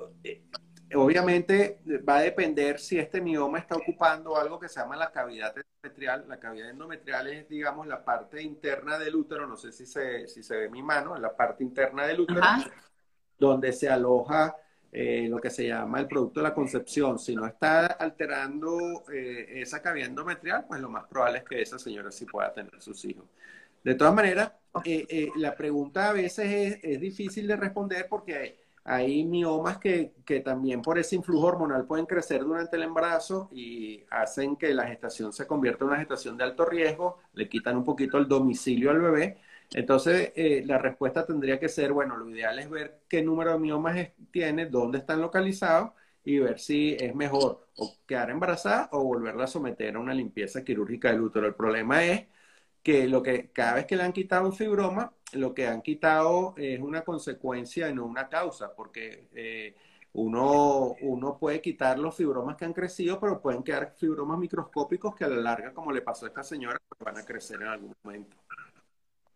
obviamente va a depender si este mioma está ocupando algo que se llama la cavidad endometrial. La cavidad endometrial es, digamos, la parte interna del útero, no sé si se, si se ve mi mano, en la parte interna del útero, donde se aloja eh, lo que se llama el producto de la concepción, si no está alterando eh, esa cavidad endometrial, pues lo más probable es que esa señora sí pueda tener sus hijos. De todas maneras, eh, la pregunta a veces es, difícil de responder porque hay, miomas que, que, también por ese influjo hormonal pueden crecer durante el embarazo y hacen que la gestación se convierta en una gestación de alto riesgo, le quitan un poquito el domicilio al bebé entonces, eh, la respuesta tendría que ser, bueno, lo ideal es ver qué número de miomas tiene, dónde están localizados y ver si es mejor o quedar embarazada o volverla a someter a una limpieza quirúrgica del útero. El problema es que lo que cada vez que le han quitado un fibroma, lo que han quitado es una consecuencia y no una causa, porque eh, uno, uno puede quitar los fibromas que han crecido, pero pueden quedar fibromas microscópicos que a la larga, como le pasó a esta señora, pues van a crecer en algún momento.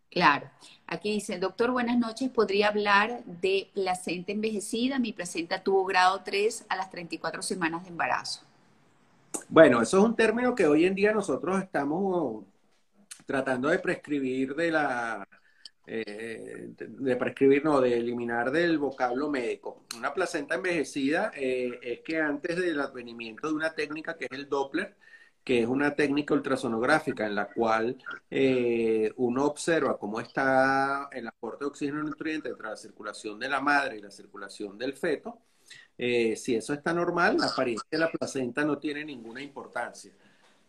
Claro. Aquí dice, doctor, buenas noches. ¿Podría hablar de placenta envejecida? Mi placenta tuvo grado 3 a las 34 semanas de embarazo. Bueno, eso es un término que hoy en día nosotros estamos tratando de prescribir de la... Eh, de prescribir, no, de eliminar del vocablo médico. Una placenta envejecida eh, es que antes del advenimiento de una técnica que es el Doppler, que es una técnica ultrasonográfica en la cual eh, uno observa cómo está el aporte de oxígeno y nutrientes entre la circulación de la madre y la circulación del feto. Si eso está normal, la apariencia de la placenta no tiene ninguna importancia.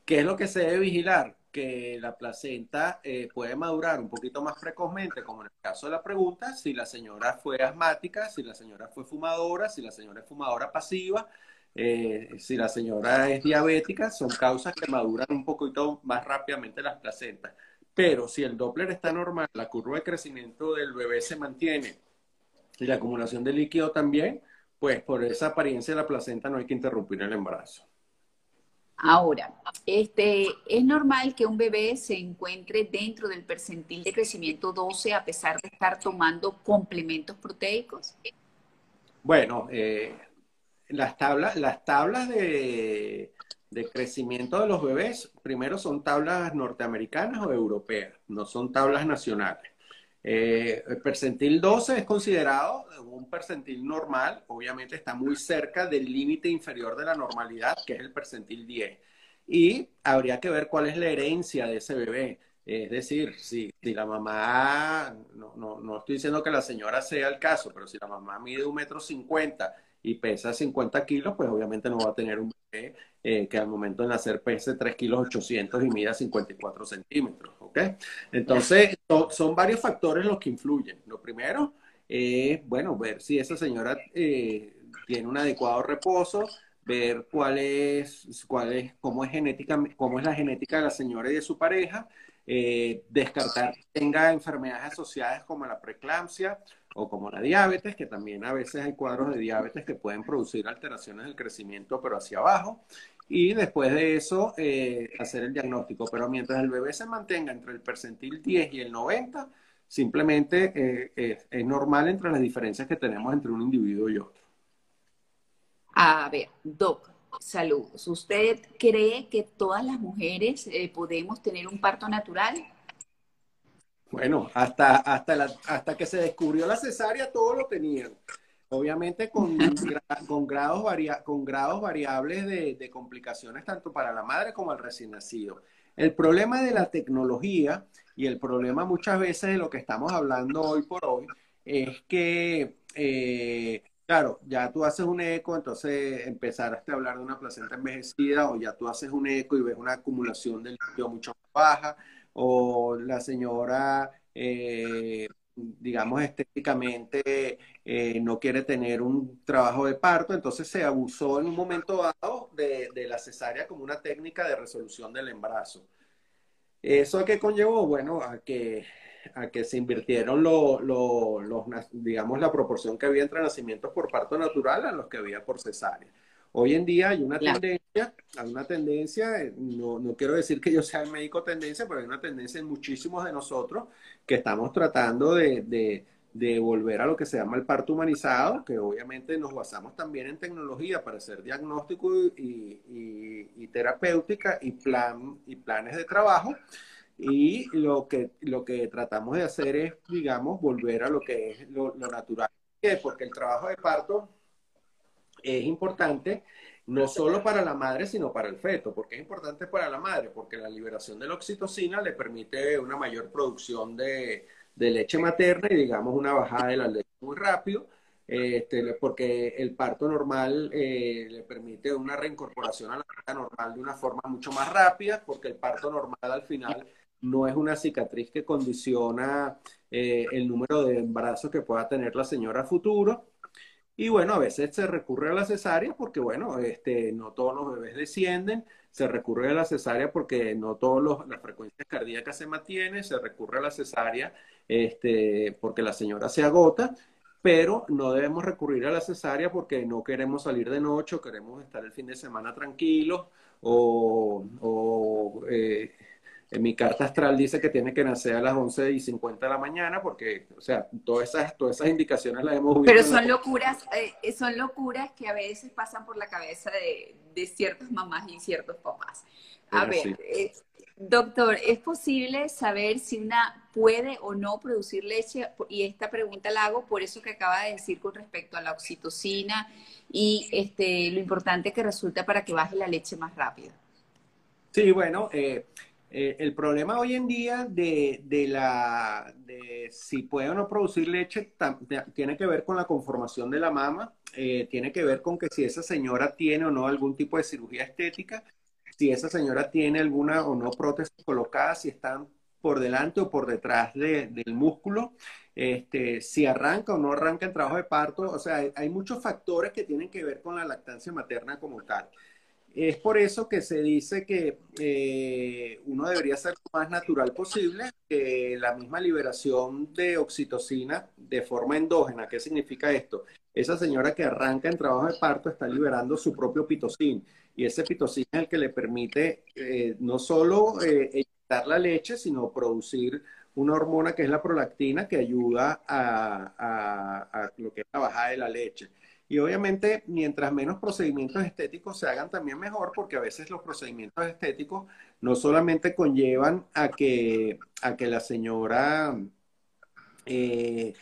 ¿Qué es lo que se debe vigilar? Que la placenta eh, puede madurar un poquito más precozmente, como en el caso de la pregunta, si la señora fue asmática, si la señora fue fumadora, si la señora es fumadora pasiva, eh, si la señora es diabética, son causas que maduran un poquito más rápidamente las placentas. Pero si el Doppler está normal, la curva de crecimiento del bebé se mantiene y la acumulación de líquido también, pues por esa apariencia de la placenta no hay que interrumpir el embarazo. Ahora, este, ¿es normal que un bebé se encuentre dentro del percentil de crecimiento 12 a pesar de estar tomando complementos proteicos? Bueno, eh, las tablas, las tablas de, crecimiento de los bebés, primero son tablas norteamericanas o europeas, no son tablas nacionales. Eh, el percentil 12 es considerado un percentil normal, obviamente está muy cerca del límite inferior de la normalidad, que es el percentil 10. Y habría que ver cuál es la herencia de ese bebé. Es decir, si, la mamá, no, no, no, estoy diciendo que la señora sea el caso, pero si la mamá mide un metro cincuenta y pesa 50 kilos, pues obviamente no va a tener un bebé eh, que al momento de nacer pese 3 kilos 800 y mida 54 centímetros, Entonces, son varios factores los que influyen. Lo primero es, bueno, ver si esa señora eh, tiene un adecuado reposo, ver cuál es, cuál es, cómo es genética, cómo es la genética de la señora y de su pareja, eh, descartar que tenga enfermedades asociadas como la preeclampsia o como la diabetes, que también a veces hay cuadros de diabetes que pueden producir alteraciones del crecimiento, pero hacia abajo. Y después de eso, eh, hacer el diagnóstico. Pero mientras el bebé se mantenga entre el percentil 10 y el 90, simplemente eh, es, normal entre las diferencias que tenemos entre un individuo y otro. A ver, Doc, saludos. ¿Usted cree que todas las mujeres eh, podemos tener un parto natural? Bueno, hasta, hasta, hasta que se descubrió la cesárea, todos lo tenían. Obviamente con, con, grados, con grados variables de, complicaciones tanto para la madre como al recién nacido. El problema de la tecnología y el problema muchas veces de lo que estamos hablando hoy por hoy es que, eh, claro, ya tú haces un eco, entonces empezaste a hablar de una placenta envejecida o ya tú haces un eco y ves una acumulación de líquido mucho más baja o la señora, eh, digamos, estéticamente eh, no quiere tener un trabajo de parto, entonces se abusó en un momento dado de, la cesárea como una técnica de resolución del embarazo. ¿Eso a qué conllevó? Bueno, a que, a que se invirtieron los, digamos, la proporción que había entre nacimientos por parto natural a los que había por cesárea. Hoy en día hay una tendencia, hay una tendencia, eh, no, no, quiero decir que yo sea el médico tendencia, pero hay una tendencia en muchísimos de nosotros que estamos tratando de, de, volver a lo que se llama el parto humanizado, que obviamente nos basamos también en tecnología para hacer diagnóstico y, y, terapéutica y, plan, y planes de trabajo. Y lo que, lo que tratamos de hacer es, digamos, volver a lo que es lo, lo natural. Porque el trabajo de parto es importante no solo para la madre, sino para el feto. ¿Por qué es importante para la madre? Porque la liberación de la oxitocina le permite una mayor producción de, leche materna y, digamos, una bajada de la leche muy rápido. Este, porque el parto normal eh, le permite una reincorporación a la vida normal de una forma mucho más rápida, porque el parto normal al final no es una cicatriz que condiciona eh, el número de embarazos que pueda tener la señora futuro, y bueno, a veces se recurre a la cesárea porque, bueno, este, no todos los bebés descienden, se recurre a la cesárea porque no todas las frecuencias cardíacas se mantienen, se recurre a la cesárea este, porque la señora se agota, pero no debemos recurrir a la cesárea porque no queremos salir de noche o queremos estar el fin de semana tranquilos o, eh, en mi carta astral dice que tiene que nacer a las 11 y 50 de la mañana porque, o sea, todas esas, todas esas indicaciones las hemos visto. Pero son locuras, eh, son locuras que a veces pasan por la cabeza de, de ciertas mamás y ciertos papás. A ver, eh, doctor, ¿es posible saber si una puede o no producir leche? Y esta pregunta la hago por eso que acaba de decir con respecto a la oxitocina y este, lo importante que resulta para que baje la leche más rápido. Sí, bueno, eh, eh, el problema hoy en día de, la de si puede o no producir leche tiene que ver con la conformación de la mama, eh, tiene que ver con que si esa señora tiene o no algún tipo de cirugía estética, si esa señora tiene alguna o no prótesis colocada, si están por delante o por detrás del músculo, este, si arranca o no arranca el trabajo de parto, o sea, hay muchos factores que tienen que ver con la lactancia materna como tal. Es por eso que se dice que eh, uno debería ser lo más natural posible, que la misma liberación de oxitocina de forma endógena. ¿Qué significa esto? Esa señora que arranca en trabajo de parto está liberando su propio pitocin y ese pitocin es el que le permite eh, no solo eh, la leche, sino producir una hormona que es la prolactina que ayuda a, a lo que es la bajada de la leche. Y obviamente, mientras menos procedimientos estéticos se hagan, también mejor, porque a veces los procedimientos estéticos no solamente conllevan a que, a que la señora, eh,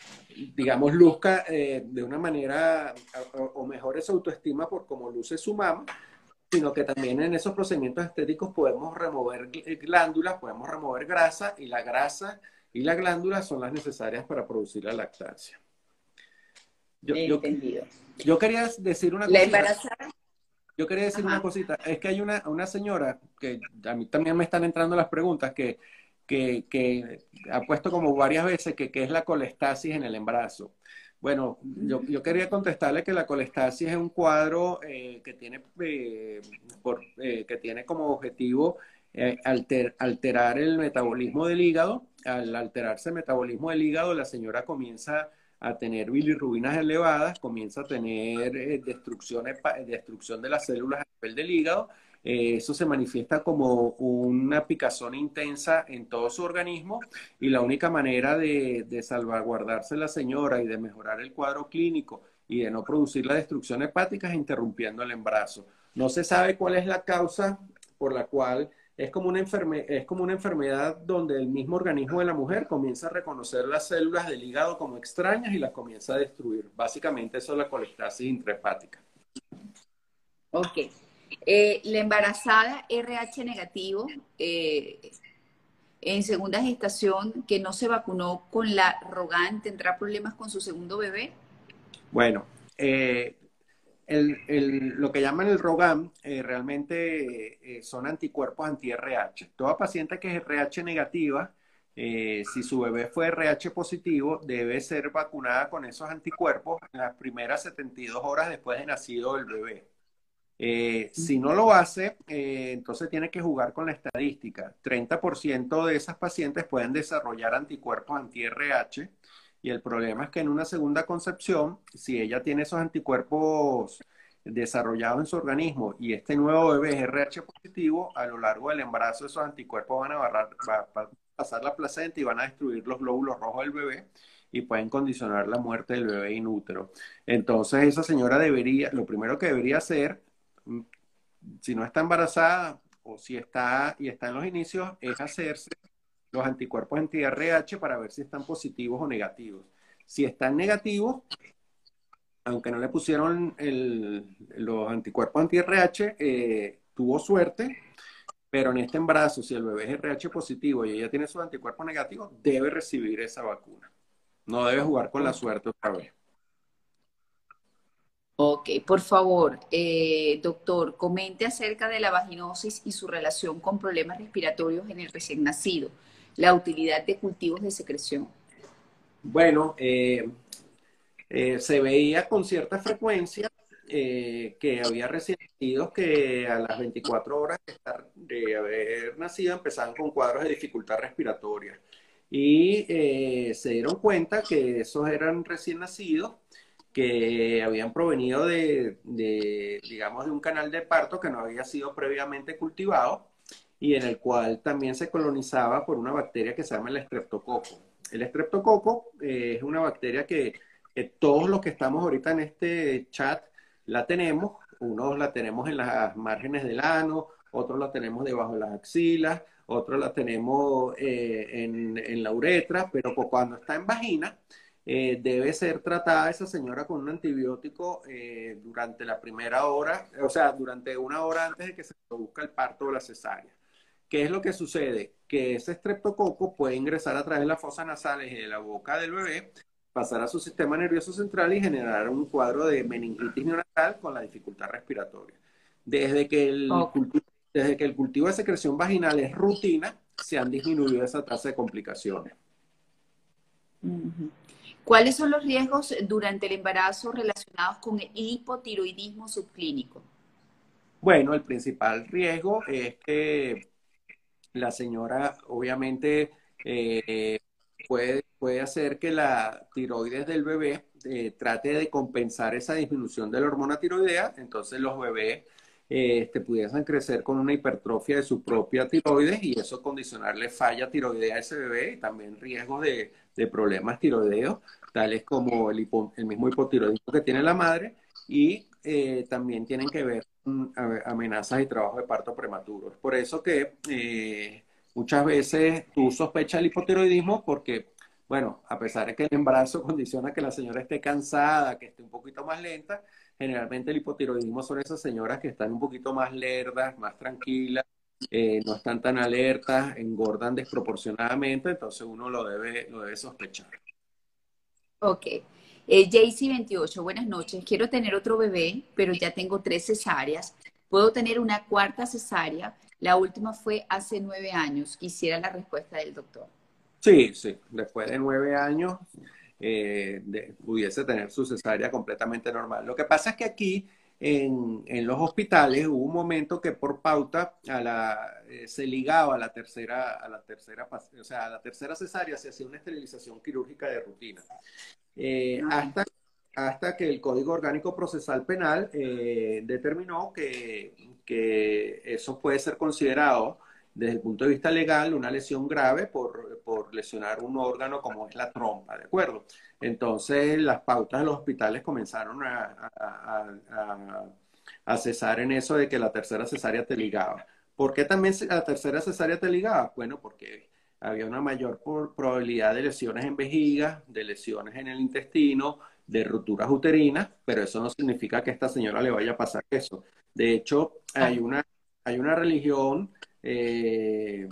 digamos, luzca eh, de una manera o, mejore su autoestima por cómo luce su mamá, sino que también en esos procedimientos estéticos podemos remover glándulas, podemos remover grasa y la grasa y la glándula son las necesarias para producir la lactancia. Yo, Entendido. Quería decir una ¿La embarazada? Yo quería decir una cosita. Es que hay una, una señora que a mí también me están entrando las preguntas que, que, que ha puesto como varias veces que, que, es la colestasis en el embarazo. Bueno, yo, yo, quería contestarle que la colestasis es un cuadro eh, que, tiene, eh, por, eh, que tiene como objetivo alter, alterar el metabolismo del hígado. Al alterarse el metabolismo del hígado, la señora comienza a tener bilirrubinas elevadas, comienza a tener eh, destrucción, destrucción de las células a nivel del hígado. Eh, eso se manifiesta como una picazón intensa en todo su organismo y la única manera de, de salvaguardarse la señora y de mejorar el cuadro clínico y de no producir la destrucción hepática es interrumpiendo el embarazo. No se sabe cuál es la causa por la cual es como, una es como una enfermedad donde el mismo organismo de la mujer comienza a reconocer las células del hígado como extrañas y las comienza a destruir. Básicamente eso es la colestasis intrahepática. Ok. Eh, la embarazada RH negativo eh, en segunda gestación que no se vacunó con la Rogan, ¿tendrá problemas con su segundo bebé? Bueno, eh, el, lo que llaman el ROGAM eh, realmente eh, son anticuerpos anti-RH. Toda paciente que es RH negativa, eh, si su bebé fue RH positivo, debe ser vacunada con esos anticuerpos en las primeras 72 horas después de nacido el bebé. si no lo hace, entonces tiene que jugar con la estadística. 30% de esas pacientes pueden desarrollar anticuerpos anti-RH y el problema es que en una segunda concepción, si ella tiene esos anticuerpos desarrollados en su organismo y este nuevo bebé es RH positivo, a lo largo del embarazo esos anticuerpos van a, barrar, pasar la placenta y van a destruir los glóbulos rojos del bebé y pueden condicionar la muerte del bebé inútero. Entonces esa señora debería, lo primero que debería hacer, mm, si no está embarazada o si está y está en los inicios, es hacerse los anticuerpos anti-RH para ver si están positivos o negativos. Si están negativos, aunque no le pusieron los anticuerpos anti-RH, eh, tuvo suerte, pero en este embarazo, si el bebé es RH positivo y ella tiene sus anticuerpos negativos, debe recibir esa vacuna. No debe jugar con la suerte otra vez. Ok, por favor, eh, doctor, comente acerca de la vaginosis y su relación con problemas respiratorios en el recién nacido la utilidad de cultivos de secreción? Bueno, eh, eh, se veía con cierta frecuencia eh, que había recién nacidos que a las 24 horas de, haber nacido empezaban con cuadros de dificultad respiratoria. Y se dieron cuenta que esos eran recién nacidos que habían provenido de, de, digamos, de un canal de parto que no había sido previamente cultivado y en el cual también se colonizaba por una bacteria que se llama el estreptococo. El estreptococo eh, es una bacteria que, todos los que estamos ahorita en este chat la tenemos. Unos la tenemos en las márgenes del ano, otros la tenemos debajo de las axilas, otros la tenemos eh, en, la uretra, pero cuando está en vagina, eh, debe ser tratada esa señora con un antibiótico durante la primera hora, o sea, durante una hora antes de que se produzca el parto o la cesárea. ¿Qué es lo que sucede? Que ese estreptococo puede ingresar a través de las fosas nasales y de la boca del bebé, pasar a su sistema nervioso central y generar un cuadro de meningitis neonatal con la dificultad respiratoria. Desde que el, cultivo, desde que el cultivo de secreción vaginal es rutina, se han disminuido esa tasa de complicaciones. ¿Cuáles son los riesgos durante el embarazo relacionados con el hipotiroidismo subclínico? Bueno, el principal riesgo es que la señora obviamente eh, puede, puede hacer que la tiroides del bebé eh, trate de compensar esa disminución de la hormona tiroidea, entonces los bebés eh, este, pudiesen crecer con una hipertrofia de su propia tiroides y eso condicionarle falla tiroidea a ese bebé y también riesgos de, problemas tiroideos, tales como el, el mismo hipotiroidismo que tiene la madre y eh, también tienen que ver amenazas y trabajo de parto prematuro. Por eso que eh, muchas veces tú sospechas el hipotiroidismo porque, bueno, a pesar de que el embarazo condiciona que la señora esté cansada, que esté un poquito más lenta, generalmente el hipotiroidismo son esas señoras que están un poquito más lerdas, más tranquilas, eh, no están tan alertas, engordan desproporcionadamente, entonces uno lo debe, lo debe sospechar. Ok. Eh, Jaycee28, buenas noches. Quiero tener otro bebé, pero ya tengo tres cesáreas. ¿Puedo tener una cuarta cesárea? La última fue hace nueve años. Quisiera la respuesta del doctor. Sí, sí. Después de nueve años eh, pudiese tener su cesárea completamente normal. Lo que pasa es que aquí en, en, los hospitales hubo un momento que por pauta a la, eh, se ligaba a la tercera, a la tercera, o sea, a la tercera cesárea se hacía una esterilización quirúrgica de rutina. Eh, hasta, hasta que el Código Orgánico Procesal Penal eh, determinó que, que eso puede ser considerado desde el punto de vista legal una lesión grave por, por, lesionar un órgano como es la trompa, ¿de acuerdo? Entonces las pautas de los hospitales comenzaron a, a, a, cesar en eso de que la tercera cesárea te ligaba. ¿Por qué también la tercera cesárea te ligaba? Bueno, porque había una mayor probabilidad de lesiones en vejiga, de lesiones en el intestino, de rupturas uterinas, pero eso no significa que a esta señora le vaya a pasar eso. De hecho, hay una, hay una religión eh,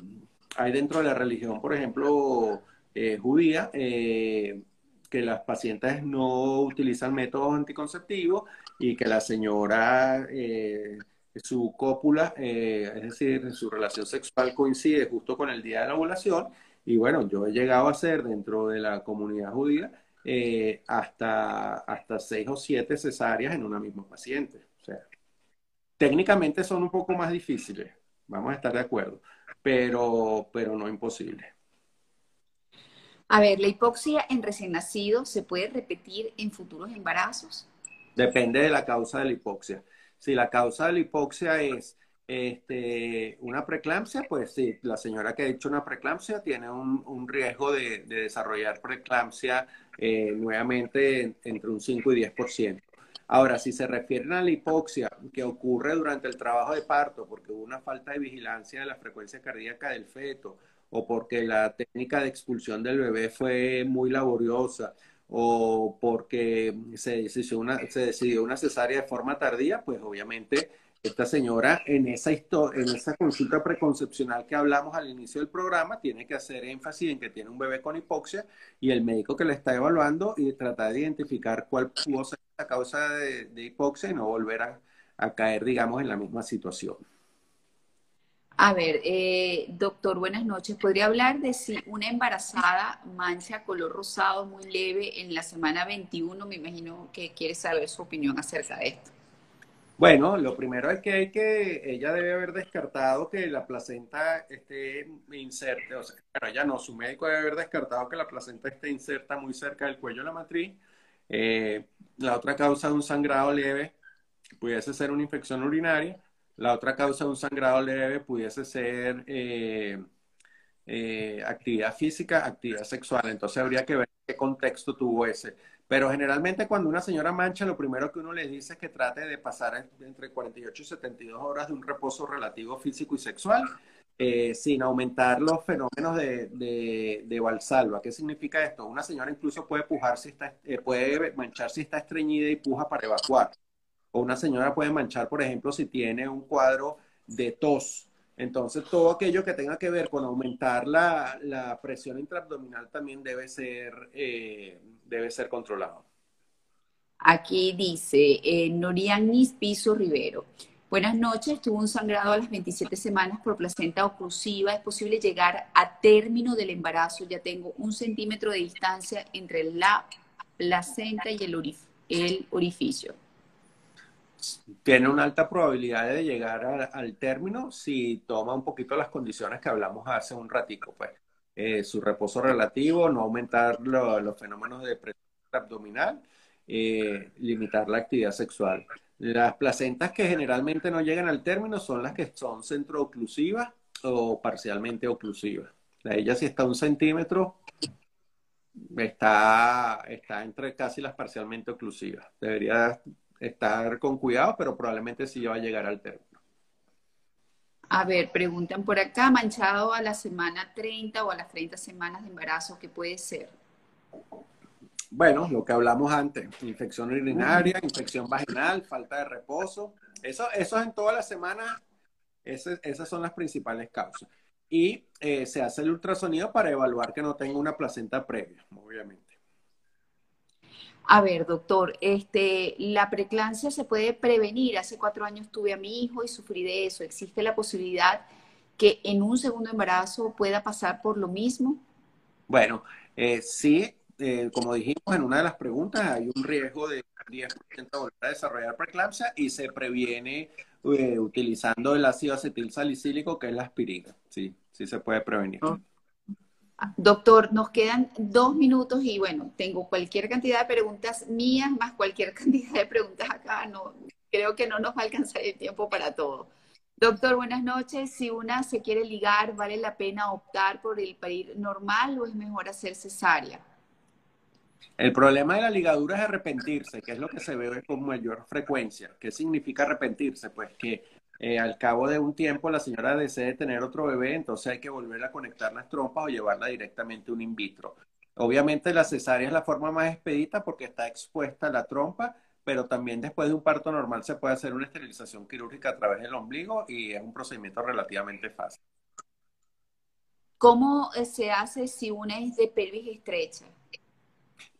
hay dentro de la religión, por ejemplo, eh, judía, eh, que las pacientes no utilizan métodos anticonceptivos y que la señora, su cópula, es decir, su relación sexual coincide justo con el día de la ovulación. Y bueno, yo he llegado a ser dentro de la comunidad judía hasta, hasta seis o siete cesáreas en una misma paciente. O sea, técnicamente son un poco más difíciles Vamos a estar de acuerdo, pero, pero no imposible. A ver, ¿la hipoxia en recién nacido se puede repetir en futuros embarazos? Depende de la causa de la hipoxia. Si la causa de la hipoxia es este, una preeclampsia, pues sí, la señora que ha hecho una preeclampsia tiene un, riesgo de, desarrollar preeclampsia eh, nuevamente entre un 5 y 10%. Ahora, si se refieren a la hipoxia que ocurre durante el trabajo de parto, porque hubo una falta de vigilancia de la frecuencia cardíaca del feto, o porque la técnica de expulsión del bebé fue muy laboriosa, o porque se decidió una, se decidió una cesárea de forma tardía, pues obviamente esta señora en esa, en esa consulta preconcepcional que hablamos al inicio del programa tiene que hacer énfasis en que tiene un bebé con hipoxia y el médico que le está evaluando y tratar de identificar cuál pudo ser la causa de, hipoxia y no volver a, caer, digamos, en la misma situación. A ver, eh, doctor, buenas noches. ¿Podría hablar de si una embarazada mancha color rosado muy leve en la semana 21? Me imagino que quiere saber su opinión acerca de esto. Bueno, lo primero es que hay que, ella debe haber descartado que la placenta esté inserta, o sea, bueno, ella no, su médico debe haber descartado que la placenta esté inserta muy cerca del cuello de la matriz. Eh, la otra causa de un sangrado leve pudiese ser una infección urinaria. La otra causa de un sangrado leve pudiese ser eh, eh, actividad física, actividad sexual. Entonces habría que ver qué contexto tuvo ese. Pero generalmente cuando una señora mancha, lo primero que uno le dice es que trate de pasar entre 48 y 72 horas de un reposo relativo físico y sexual, eh, sin aumentar los fenómenos de, de, de, valsalva. ¿Qué significa esto? Una señora incluso puede pujar si está, eh, puede manchar si está estreñida y puja para evacuar. O una señora puede manchar, por ejemplo, si tiene un cuadro de tos. Entonces, todo aquello que tenga que ver con aumentar la, presión intraabdominal también debe ser eh, debe ser controlado. Aquí dice eh, Norianis Piso Rivero. Buenas noches, tuvo un sangrado a las 27 semanas por placenta oclusiva. ¿Es posible llegar a término del embarazo? Ya tengo un centímetro de distancia entre la placenta y el, el orificio. Tiene una alta probabilidad de llegar al término si toma un poquito las condiciones que hablamos hace un ratico. Pues eh, su reposo relativo, no aumentar los fenómenos de presión abdominal, eh, limitar la actividad sexual. Las placentas que generalmente no llegan al término son las que son centro-oclusivas o parcialmente oclusivas. La ella si está un centímetro, está, está entre casi las parcialmente oclusivas. Debería estar con cuidado, pero probablemente sí va a llegar al término. A ver, preguntan por acá, manchado a la semana 30 o a las 30 semanas de embarazo, ¿qué puede ser? Bueno, lo que hablamos antes, infección urinaria, infección vaginal, falta de reposo, eso, eso en todas las semanas, esas son las principales causas. Y eh, se hace el ultrasonido para evaluar que no tenga una placenta previa, obviamente. A ver, doctor, este, la preeclampsia se puede prevenir. Hace cuatro años tuve a mi hijo y sufrí de eso. ¿Existe la posibilidad que en un segundo embarazo pueda pasar por lo mismo? Bueno, eh, sí, eh, como dijimos en una de las preguntas, hay un riesgo de 10% de volver a desarrollar preeclampsia y se previene eh, utilizando el ácido acetil salicílico, que es la aspirina. Sí, sí se puede prevenir. Doctor, nos quedan dos minutos y bueno, tengo cualquier cantidad de preguntas mías más cualquier cantidad de preguntas acá. No, creo que no nos va a alcanzar el tiempo para todo. Doctor, buenas noches. Si una se quiere ligar, ¿vale la pena optar por el parir normal o es mejor hacer cesárea? El problema de la ligadura es arrepentirse, que es lo que se ve con mayor frecuencia. ¿Qué significa arrepentirse? Pues que eh, al cabo de un tiempo la señora desee tener otro bebé, entonces hay que volver a conectar las trompas o llevarla directamente a un in vitro. Obviamente la cesárea es la forma más expedita porque está expuesta la trompa, pero también después de un parto normal se puede hacer una esterilización quirúrgica a través del ombligo y es un procedimiento relativamente fácil. ¿Cómo eh, se hace si una es de pelvis estrecha?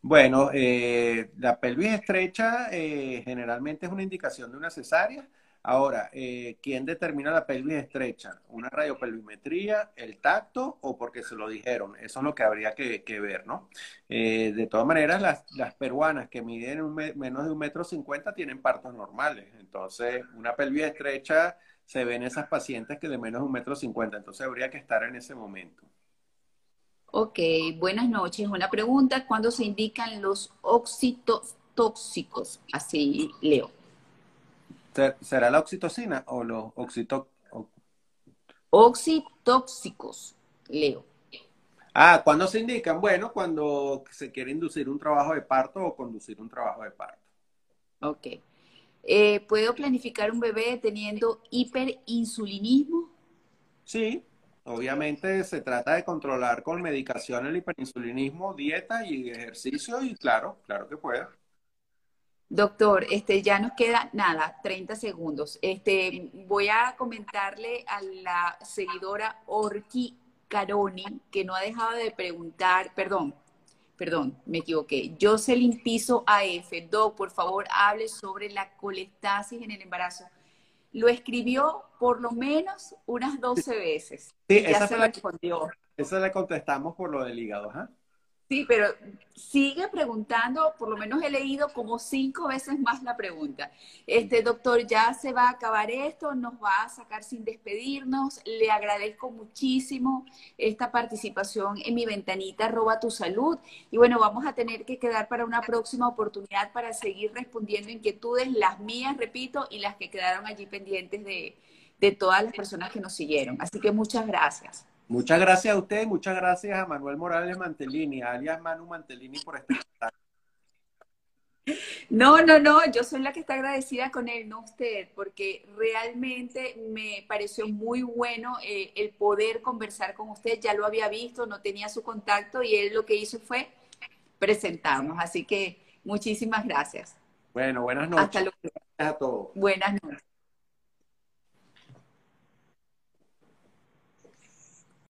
Bueno, eh, la pelvis estrecha generalmente es una indicación de una cesárea Ahora, eh, ¿quién determina la pelvis estrecha? ¿Una radiopelvimetría, el tacto o porque se lo dijeron? Eso es lo que habría que, ver, ¿no? Eh, de todas maneras, las, peruanas que miden menos de un metro cincuenta tienen partos normales. Entonces, una pelvis estrecha se ve en esas pacientes que de menos de un metro cincuenta. Entonces, habría que estar en ese momento. Ok, buenas noches. Una pregunta, ¿cuándo se indican los óxitos tóxicos? Así leo. ¿Será la oxitocina o los oxito... Oxitóxicos, Leo. Ah, ¿cuándo se indican? Bueno, cuando se quiere inducir un trabajo de parto o conducir un trabajo de parto. Ok. Eh, ¿Puedo planificar un bebé teniendo hiperinsulinismo? Sí, obviamente se trata de controlar con medicación el hiperinsulinismo, dieta y ejercicio y claro, claro que puede. Doctor, este, ya nos queda nada, 30 segundos. Este, voy a comentarle a la seguidora Orki Caroni, que no ha dejado de preguntar, perdón, perdón, me equivoqué. Jocelyn Piso AF, Doc, por favor, hable sobre la colestasis en el embarazo. Lo escribió por lo menos unas 12 veces. Sí, esa se la respondió. Esa le contestamos por lo del hígado, ¿ah? Sí, pero sigue preguntando, por lo menos he leído como cinco veces más la pregunta. Este doctor, ya se va a acabar esto, nos va a sacar sin despedirnos. Le agradezco muchísimo esta participación en mi ventanita Roba tu Salud. Y bueno, vamos a tener que quedar para una próxima oportunidad para seguir respondiendo inquietudes, las mías, repito, y las que quedaron allí pendientes de, de todas las personas que nos siguieron. Así que muchas gracias. Muchas gracias a usted, muchas gracias a Manuel Morales Mantellini, alias Manu Mantellini por este No, no, no, yo soy la que está agradecida con él, no usted, porque realmente me pareció muy bueno eh, el poder conversar con usted. Ya lo había visto, no tenía su contacto y él lo que hizo fue presentarnos. Así que muchísimas gracias. Bueno, buenas noches. Hasta luego. a todos. Buenas noches.